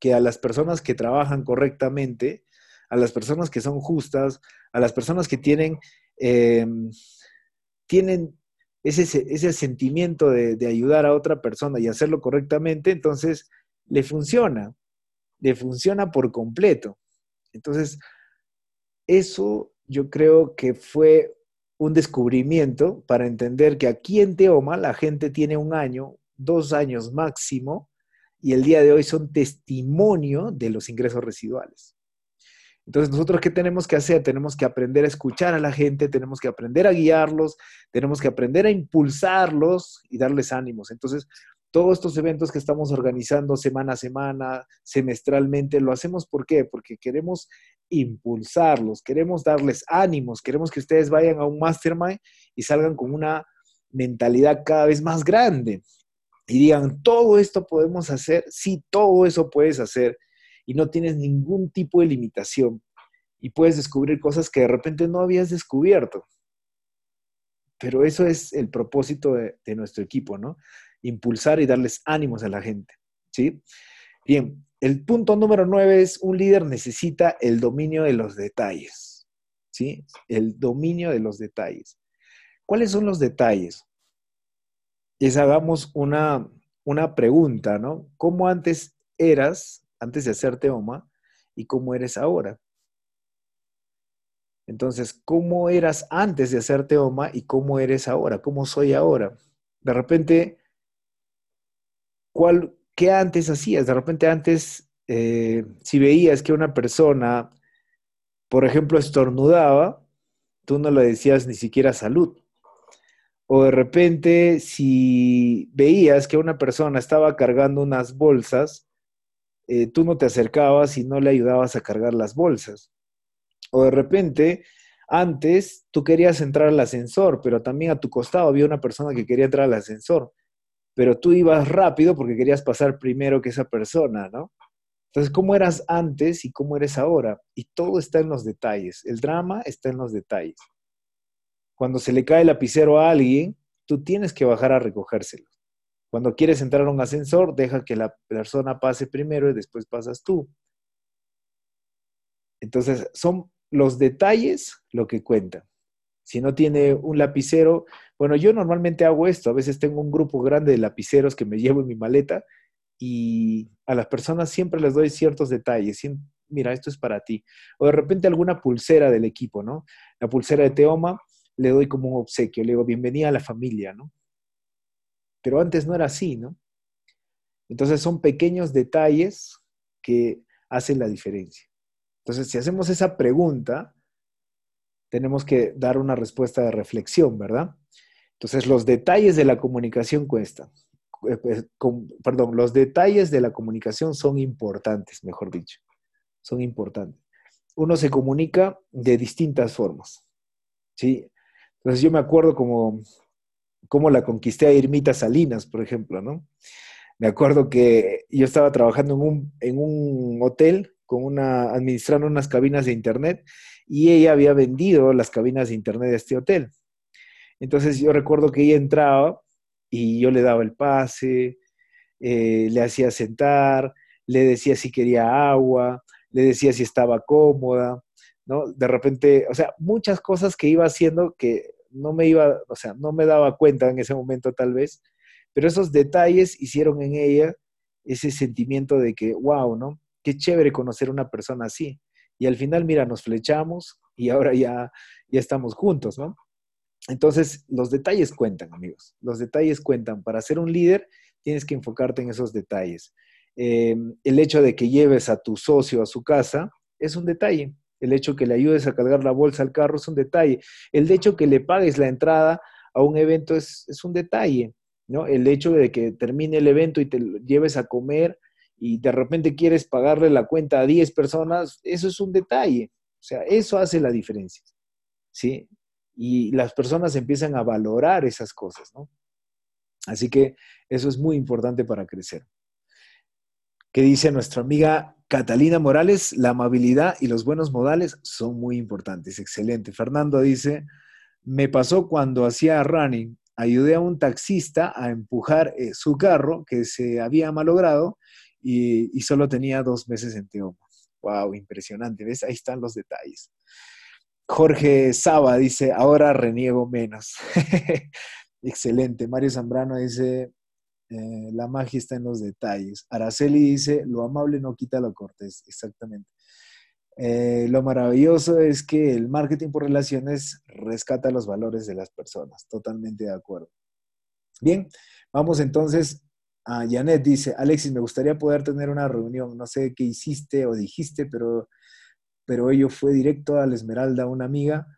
que a las personas que trabajan correctamente, a las personas que son justas, a las personas que tienen, em, tienen ese, sentimiento de, ayudar a otra persona y hacerlo correctamente, entonces le funciona, le funciona por completo. Entonces, eso yo creo que fue un descubrimiento para entender que aquí en Teoma la gente tiene un año, dos años máximo y el día de hoy son testimonio de los ingresos residuales. Entonces, nosotros qué tenemos que hacer? Tenemos que aprender a escuchar a la gente, tenemos que aprender a guiarlos, tenemos que aprender a impulsarlos y darles ánimos. Entonces, todos estos eventos que estamos organizando semana a semana, semestralmente, lo hacemos ¿por qué? Porque queremos impulsarlos, queremos darles ánimos, queremos que ustedes vayan a un mastermind y salgan con una mentalidad cada vez más grande y digan, todo esto podemos hacer, sí, todo eso puedes hacer y no tienes ningún tipo de limitación y puedes descubrir cosas que de repente no habías descubierto. Pero eso es el propósito de, de nuestro equipo, ¿no? impulsar y darles ánimos a la gente. ¿sí? Bien, el punto número nueve es un líder necesita el dominio de los detalles. ¿sí? El dominio de los detalles. ¿Cuáles son los detalles? Les hagamos una, una pregunta, ¿no? ¿Cómo antes eras, antes de hacerte OMA, y cómo eres ahora? Entonces, ¿cómo eras antes de hacerte OMA y cómo eres ahora? ¿Cómo soy ahora? De repente, ¿cuál, ¿qué antes hacías? De repente antes, eh, si veías que una persona, por ejemplo, estornudaba, tú no le decías ni siquiera salud. O de repente, si veías que una persona estaba cargando unas bolsas, eh, tú no te acercabas y no le ayudabas a cargar las bolsas. O de repente, antes tú querías entrar al ascensor, pero también a tu costado había una persona que quería entrar al ascensor pero tú ibas rápido porque querías pasar primero que esa persona, ¿no? Entonces, ¿cómo eras antes y cómo eres ahora? Y todo está en los detalles. El drama está en los detalles. Cuando se le cae el lapicero a alguien, tú tienes que bajar a recogérselo. Cuando quieres entrar a un ascensor, deja que la persona pase primero y después pasas tú. Entonces, son los detalles lo que cuentan. Si no tiene un lapicero, bueno, yo normalmente hago esto. A veces tengo un grupo grande de lapiceros que me llevo en mi maleta y a las personas siempre les doy ciertos detalles. Mira, esto es para ti. O de repente alguna pulsera del equipo, ¿no? La pulsera de Teoma le doy como un obsequio. Le digo, bienvenida a la familia, ¿no? Pero antes no era así, ¿no? Entonces son pequeños detalles que hacen la diferencia. Entonces, si hacemos esa pregunta, tenemos que dar una respuesta de reflexión, ¿verdad? Entonces, los detalles de la comunicación cuestan. Eh, pues, perdón, los detalles de la comunicación son importantes, mejor dicho. Son importantes. Uno se comunica de distintas formas. ¿sí? Entonces, yo me acuerdo como, como la conquisté a Irmita Salinas, por ejemplo, ¿no? Me acuerdo que yo estaba trabajando en un, en un hotel con una, administrando unas cabinas de internet y ella había vendido las cabinas de internet de este hotel. Entonces yo recuerdo que ella entraba y yo le daba el pase, eh, le hacía sentar, le decía si quería agua, le decía si estaba cómoda, ¿no? De repente, o sea, muchas cosas que iba haciendo que no me iba, o sea, no me daba cuenta en ese momento tal vez, pero esos detalles hicieron en ella ese sentimiento de que, wow, ¿no? Qué chévere conocer a una persona así. Y al final, mira, nos flechamos y ahora ya, ya estamos juntos, ¿no? Entonces, los detalles cuentan, amigos. Los detalles cuentan. Para ser un líder, tienes que enfocarte en esos detalles. Em, el hecho de que lleves a tu socio a su casa es un detalle. El hecho que le ayudes a cargar la bolsa al carro es un detalle. El hecho que le pagues la entrada a un evento es, un detalle. ¿no? El hecho de que termine el evento y te lleves a comer y de repente quieres pagarle la cuenta a 10 personas, eso es un detalle. O sea, eso hace la diferencia. ¿Sí? Y las personas empiezan a valorar esas cosas, ¿no? Así que eso es muy importante para crecer. ¿Qué dice nuestra amiga Catalina Morales? La amabilidad y los buenos modales son muy importantes. Excelente. Fernando dice, me pasó cuando hacía running, ayudé a un taxista a empujar eh, su carro que se había malogrado y, solo tenía dos meses en Teoma. Wow, impresionante. ¿Ves? Ahí están los detalles. Jorge Saba dice, ahora reniego menos. Excelente. Mario Zambrano dice, eh, la magia está en los detalles. Araceli dice, lo amable no quita lo cortés. Exactamente. Eh, lo maravilloso es que el marketing por relaciones rescata los valores de las personas. Totalmente de acuerdo. Bien, vamos entonces Ah, Janet dice, Alexis, me gustaría poder tener una reunión. No sé qué hiciste o dijiste, pero, pero ello fue directo a la Esmeralda, una amiga,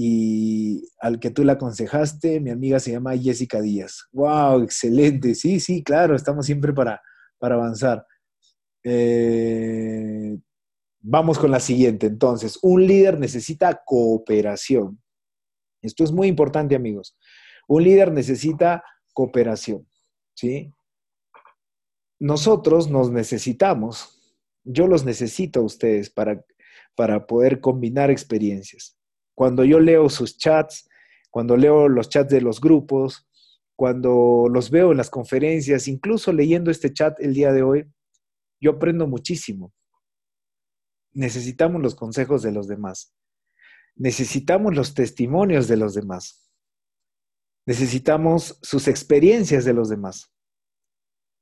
y al que tú la aconsejaste, mi amiga se llama Jessica Díaz. ¡Wow! Excelente. Sí, sí, claro, estamos siempre para, para avanzar. Eh, vamos con la siguiente. Entonces, un líder necesita cooperación. Esto es muy importante, amigos. Un líder necesita cooperación, ¿sí? Nosotros nos necesitamos, yo los necesito a ustedes para, para poder combinar experiencias. Cuando yo leo sus chats, cuando leo los chats de los grupos, cuando los veo en las conferencias, incluso leyendo este chat el día de hoy, yo aprendo muchísimo. Necesitamos los consejos de los demás. Necesitamos los testimonios de los demás. Necesitamos sus experiencias de los demás.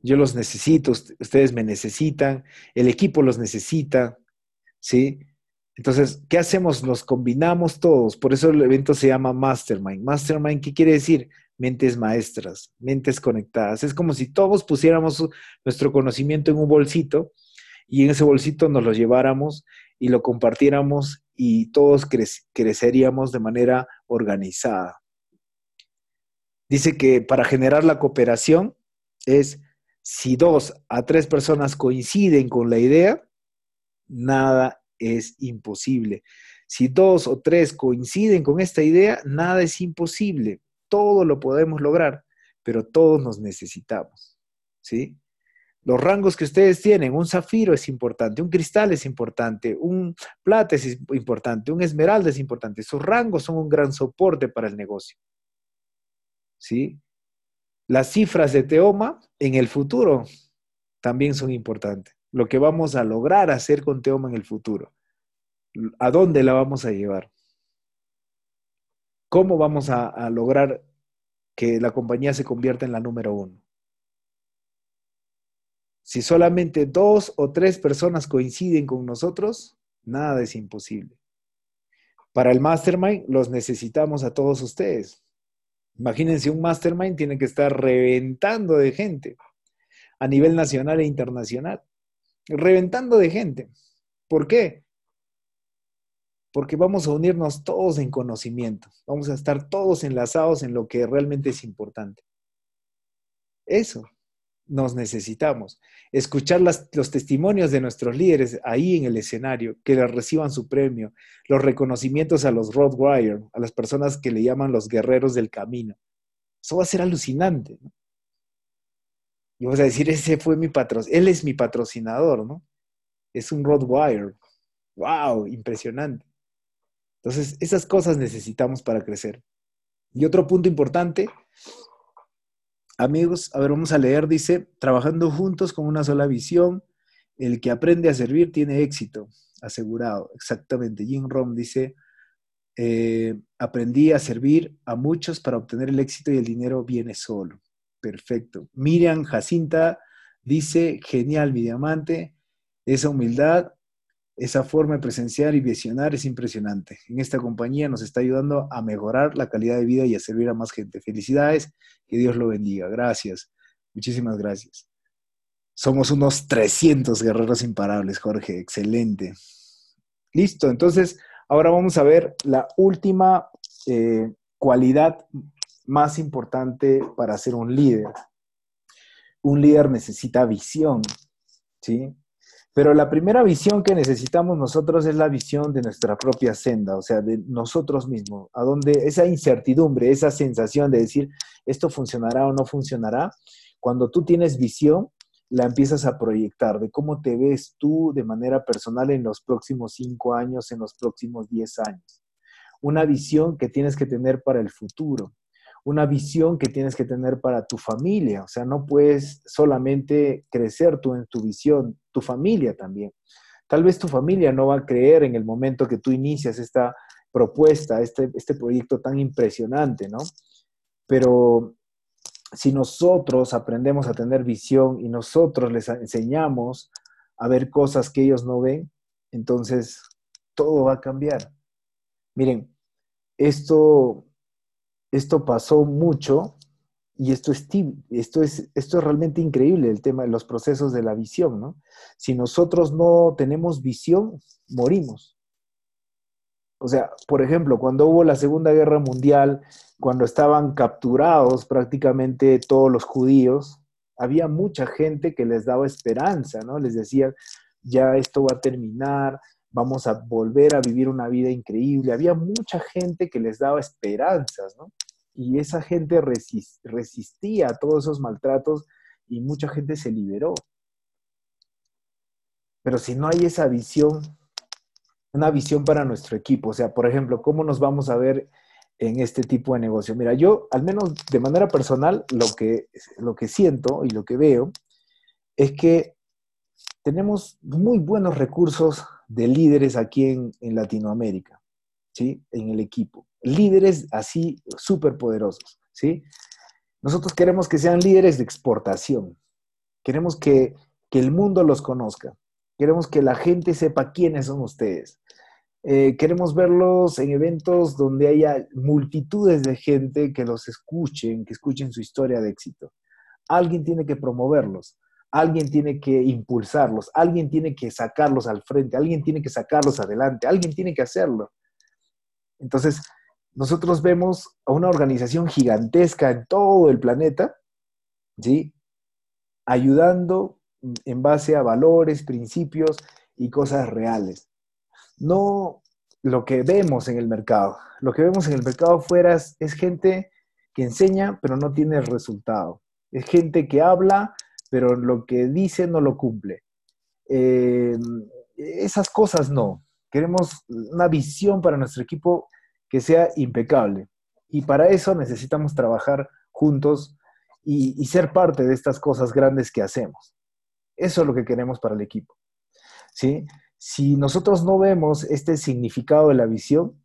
Yo los necesito, ustedes me necesitan, el equipo los necesita, ¿sí? Entonces, ¿qué hacemos? Nos combinamos todos. Por eso el evento se llama Mastermind. Mastermind, ¿qué quiere decir? Mentes maestras, mentes conectadas. Es como si todos pusiéramos nuestro conocimiento en un bolsito y en ese bolsito nos lo lleváramos y lo compartiéramos y todos creceríamos de manera organizada. Dice que para generar la cooperación es si dos a tres personas coinciden con la idea, nada es imposible. Si dos o tres coinciden con esta idea, nada es imposible. Todo lo podemos lograr, pero todos nos necesitamos. ¿Sí? Los rangos que ustedes tienen, un zafiro es importante, un cristal es importante, un plata es importante, un esmeralda es importante. Sus rangos son un gran soporte para el negocio. ¿sí? Las cifras de Teoma en el futuro también son importantes. Lo que vamos a lograr hacer con Teoma en el futuro. ¿A dónde la vamos a llevar? ¿Cómo vamos a, lograr que la compañía se convierta en la número uno? Si solamente dos o tres personas coinciden con nosotros, nada es imposible. Para el mastermind los necesitamos a todos ustedes. Imagínense, un mastermind tiene que estar reventando de gente a nivel nacional e internacional. Reventando de gente. ¿Por qué? Porque vamos a unirnos todos en conocimiento. Vamos a estar todos enlazados en lo que realmente es importante. Eso nos necesitamos. Escuchar los testimonios de nuestros líderes ahí en el escenario, que les reciban su premio, los reconocimientos a los Roadwire, a las personas que le llaman los guerreros del camino. Eso va a ser alucinante. Y vamos a decir, ese fue mi patrocinador, él es mi patrocinador, ¿no? Es un Roadwire. ¡Wow! Impresionante. Entonces, esas cosas necesitamos para crecer. Y otro punto importante Amigos, a ver, vamos a leer, dice, trabajando juntos con una sola visión, el que aprende a servir tiene éxito, asegurado, exactamente. Jim Rom dice, eh, aprendí a servir a muchos para obtener el éxito y el dinero viene solo. Perfecto. Miriam Jacinta dice, genial, mi diamante, esa humildad esa forma de presenciar y visionar es impresionante. En esta compañía nos está ayudando a mejorar la calidad de vida y a servir a más gente. Felicidades, que Dios lo bendiga. Gracias, muchísimas gracias. Somos unos 300 guerreros imparables, Jorge. Excelente. Listo, entonces ahora vamos a ver la última eh, cualidad más importante para ser un líder. Un líder necesita visión, ¿sí? Pero la primera visión que necesitamos nosotros es la visión de nuestra propia senda, o sea, de nosotros mismos, a donde esa incertidumbre, esa sensación de decir, esto funcionará o no funcionará, cuando tú tienes visión, la empiezas a proyectar de cómo te ves tú de manera personal en los próximos cinco años, en los próximos diez años. Una visión que tienes que tener para el futuro una visión que tienes que tener para tu familia. O sea, no puedes solamente crecer tú en tu visión, tu familia también. Tal vez tu familia no va a creer en el momento que tú inicias esta propuesta, este, este proyecto tan impresionante, ¿no? Pero si nosotros aprendemos a tener visión y nosotros les enseñamos a ver cosas que ellos no ven, entonces todo va a cambiar. Miren, esto esto pasó mucho y esto es, esto, es, esto es realmente increíble, el tema de los procesos de la visión, ¿no? Si nosotros no tenemos visión, morimos. O sea, por ejemplo, cuando hubo la Segunda Guerra Mundial, cuando estaban capturados prácticamente todos los judíos, había mucha gente que les daba esperanza, ¿no? Les decía, ya esto va a terminar, vamos a volver a vivir una vida increíble. Había mucha gente que les daba esperanzas, ¿no? Y esa gente resistía a todos esos maltratos y mucha gente se liberó. Pero si no hay esa visión, una visión para nuestro equipo, o sea, por ejemplo, ¿cómo nos vamos a ver en este tipo de negocio? Mira, yo, al menos de manera personal, lo que, lo que siento y lo que veo es que tenemos muy buenos recursos de líderes aquí en, en Latinoamérica, ¿sí? En el equipo líderes así súper poderosos, ¿sí? Nosotros queremos que sean líderes de exportación. Queremos que, el mundo los conozca. Queremos que la gente sepa quiénes son ustedes. Eh, queremos verlos en eventos donde haya multitudes de gente que los escuchen, que escuchen su historia de éxito. Alguien tiene que promoverlos, alguien tiene que impulsarlos, alguien tiene que sacarlos al frente, alguien tiene que sacarlos adelante, alguien tiene que hacerlo. Entonces, nosotros vemos a una organización gigantesca en todo el planeta, ¿sí? Ayudando en base a valores, principios y cosas reales. No lo que vemos en el mercado. Lo que vemos en el mercado afuera es, gente que enseña, pero no tiene resultado. Es gente que habla, pero lo que dice no lo cumple. Eh, esas cosas no. Queremos una visión para nuestro equipo que sea impecable. Y para eso necesitamos trabajar juntos y, ser parte de estas cosas grandes que hacemos. Eso es lo que queremos para el equipo. ¿sí? Si nosotros no vemos este significado de la visión,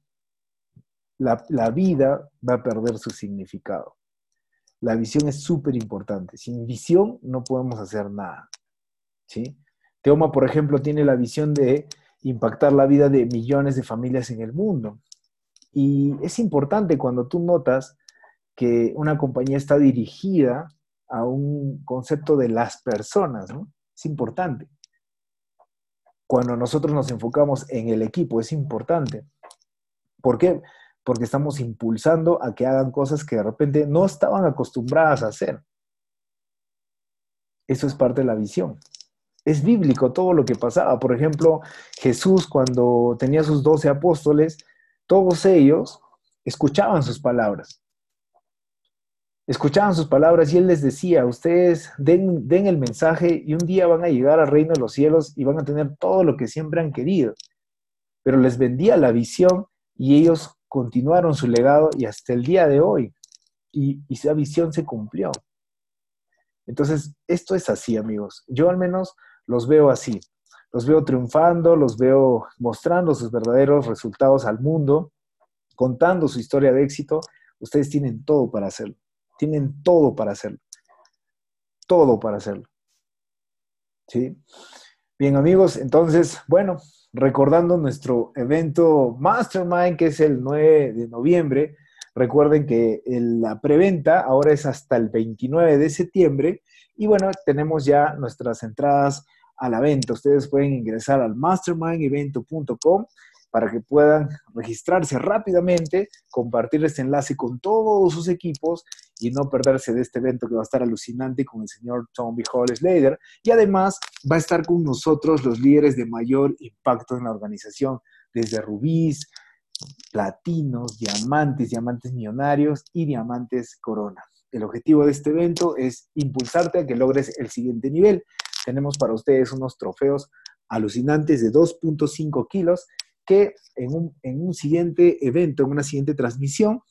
la, la vida va a perder su significado. La visión es súper importante. Sin visión no podemos hacer nada. ¿sí? Teoma, por ejemplo, tiene la visión de impactar la vida de millones de familias en el mundo. Y es importante cuando tú notas que una compañía está dirigida a un concepto de las personas, ¿no? Es importante. Cuando nosotros nos enfocamos en el equipo, es importante. ¿Por qué? Porque estamos impulsando a que hagan cosas que de repente no estaban acostumbradas a hacer. Eso es parte de la visión. Es bíblico todo lo que pasaba. Por ejemplo, Jesús cuando tenía sus doce apóstoles, todos ellos escuchaban sus palabras. Escuchaban sus palabras y él les decía, ustedes den, den, el mensaje y un día van a llegar al reino de los cielos y van a tener todo lo que siempre han querido. Pero les vendía la visión y ellos continuaron su legado y hasta el día de hoy. Y, esa visión se cumplió. Entonces, esto es así, amigos. Yo al menos los veo así los veo triunfando, los veo mostrando sus verdaderos resultados al mundo, contando su historia de éxito. Ustedes tienen todo para hacerlo. Tienen todo para hacerlo. Todo para hacerlo. ¿Sí? Bien, amigos, entonces, bueno, recordando nuestro evento Mastermind, que es el 9 de noviembre, recuerden que la preventa ahora es hasta el 29 de septiembre y bueno, tenemos ya nuestras entradas a la venta. Ustedes pueden ingresar al mastermindevento.com para que puedan registrarse rápidamente, compartir este enlace con todos sus equipos y no perderse de este evento que va a estar alucinante con el señor Tommy Hall Slater. Y además va a estar con nosotros los líderes de mayor impacto en la organización, desde rubíes, platinos, diamantes, diamantes millonarios y diamantes corona. El objetivo de este evento es impulsarte a que logres el siguiente nivel tenemos para ustedes unos trofeos alucinantes de 2.5 kilos que en un, siguiente evento, en una siguiente transmisión,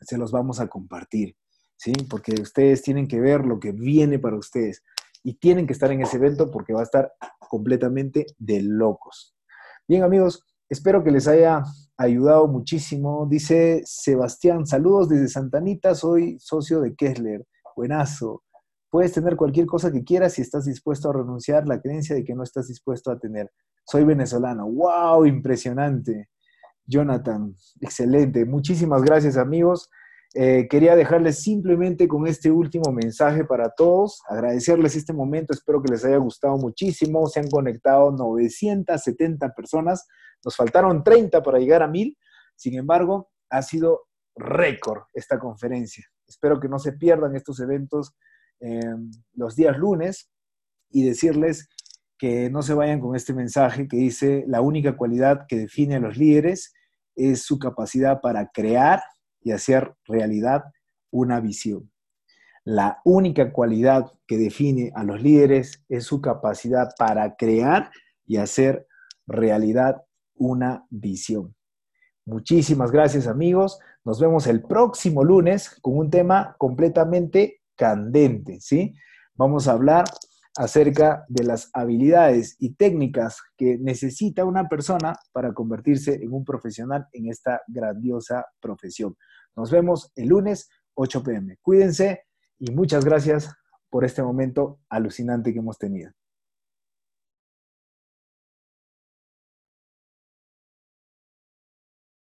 se los vamos a compartir, ¿sí? Porque ustedes tienen que ver lo que viene para ustedes y tienen que estar en ese evento porque va a estar completamente de locos. Bien, amigos, espero que les haya ayudado muchísimo. Dice Sebastián, saludos desde Santanita, soy socio de Kessler. Buenazo. Puedes tener cualquier cosa que quieras si estás dispuesto a renunciar la creencia de que no estás dispuesto a tener. Soy venezolano. ¡Wow! Impresionante. Jonathan, excelente. Muchísimas gracias amigos. Eh, quería dejarles simplemente con este último mensaje para todos, agradecerles este momento, espero que les haya gustado muchísimo, se han conectado 970 personas, nos faltaron 30 para llegar a 1000, sin embargo, ha sido récord esta conferencia. Espero que no se pierdan estos eventos los días lunes y decirles que no se vayan con este mensaje que dice, la única cualidad que define a los líderes es su capacidad para crear y hacer realidad una visión. La única cualidad que define a los líderes es su capacidad para crear y hacer realidad una visión. Muchísimas gracias amigos. Nos vemos el próximo lunes con un tema completamente candente, ¿sí? Vamos a hablar acerca de las habilidades y técnicas que necesita una persona para convertirse en un profesional en esta grandiosa profesión. Nos vemos el lunes 8 pm. Cuídense y muchas gracias por este momento alucinante que hemos tenido.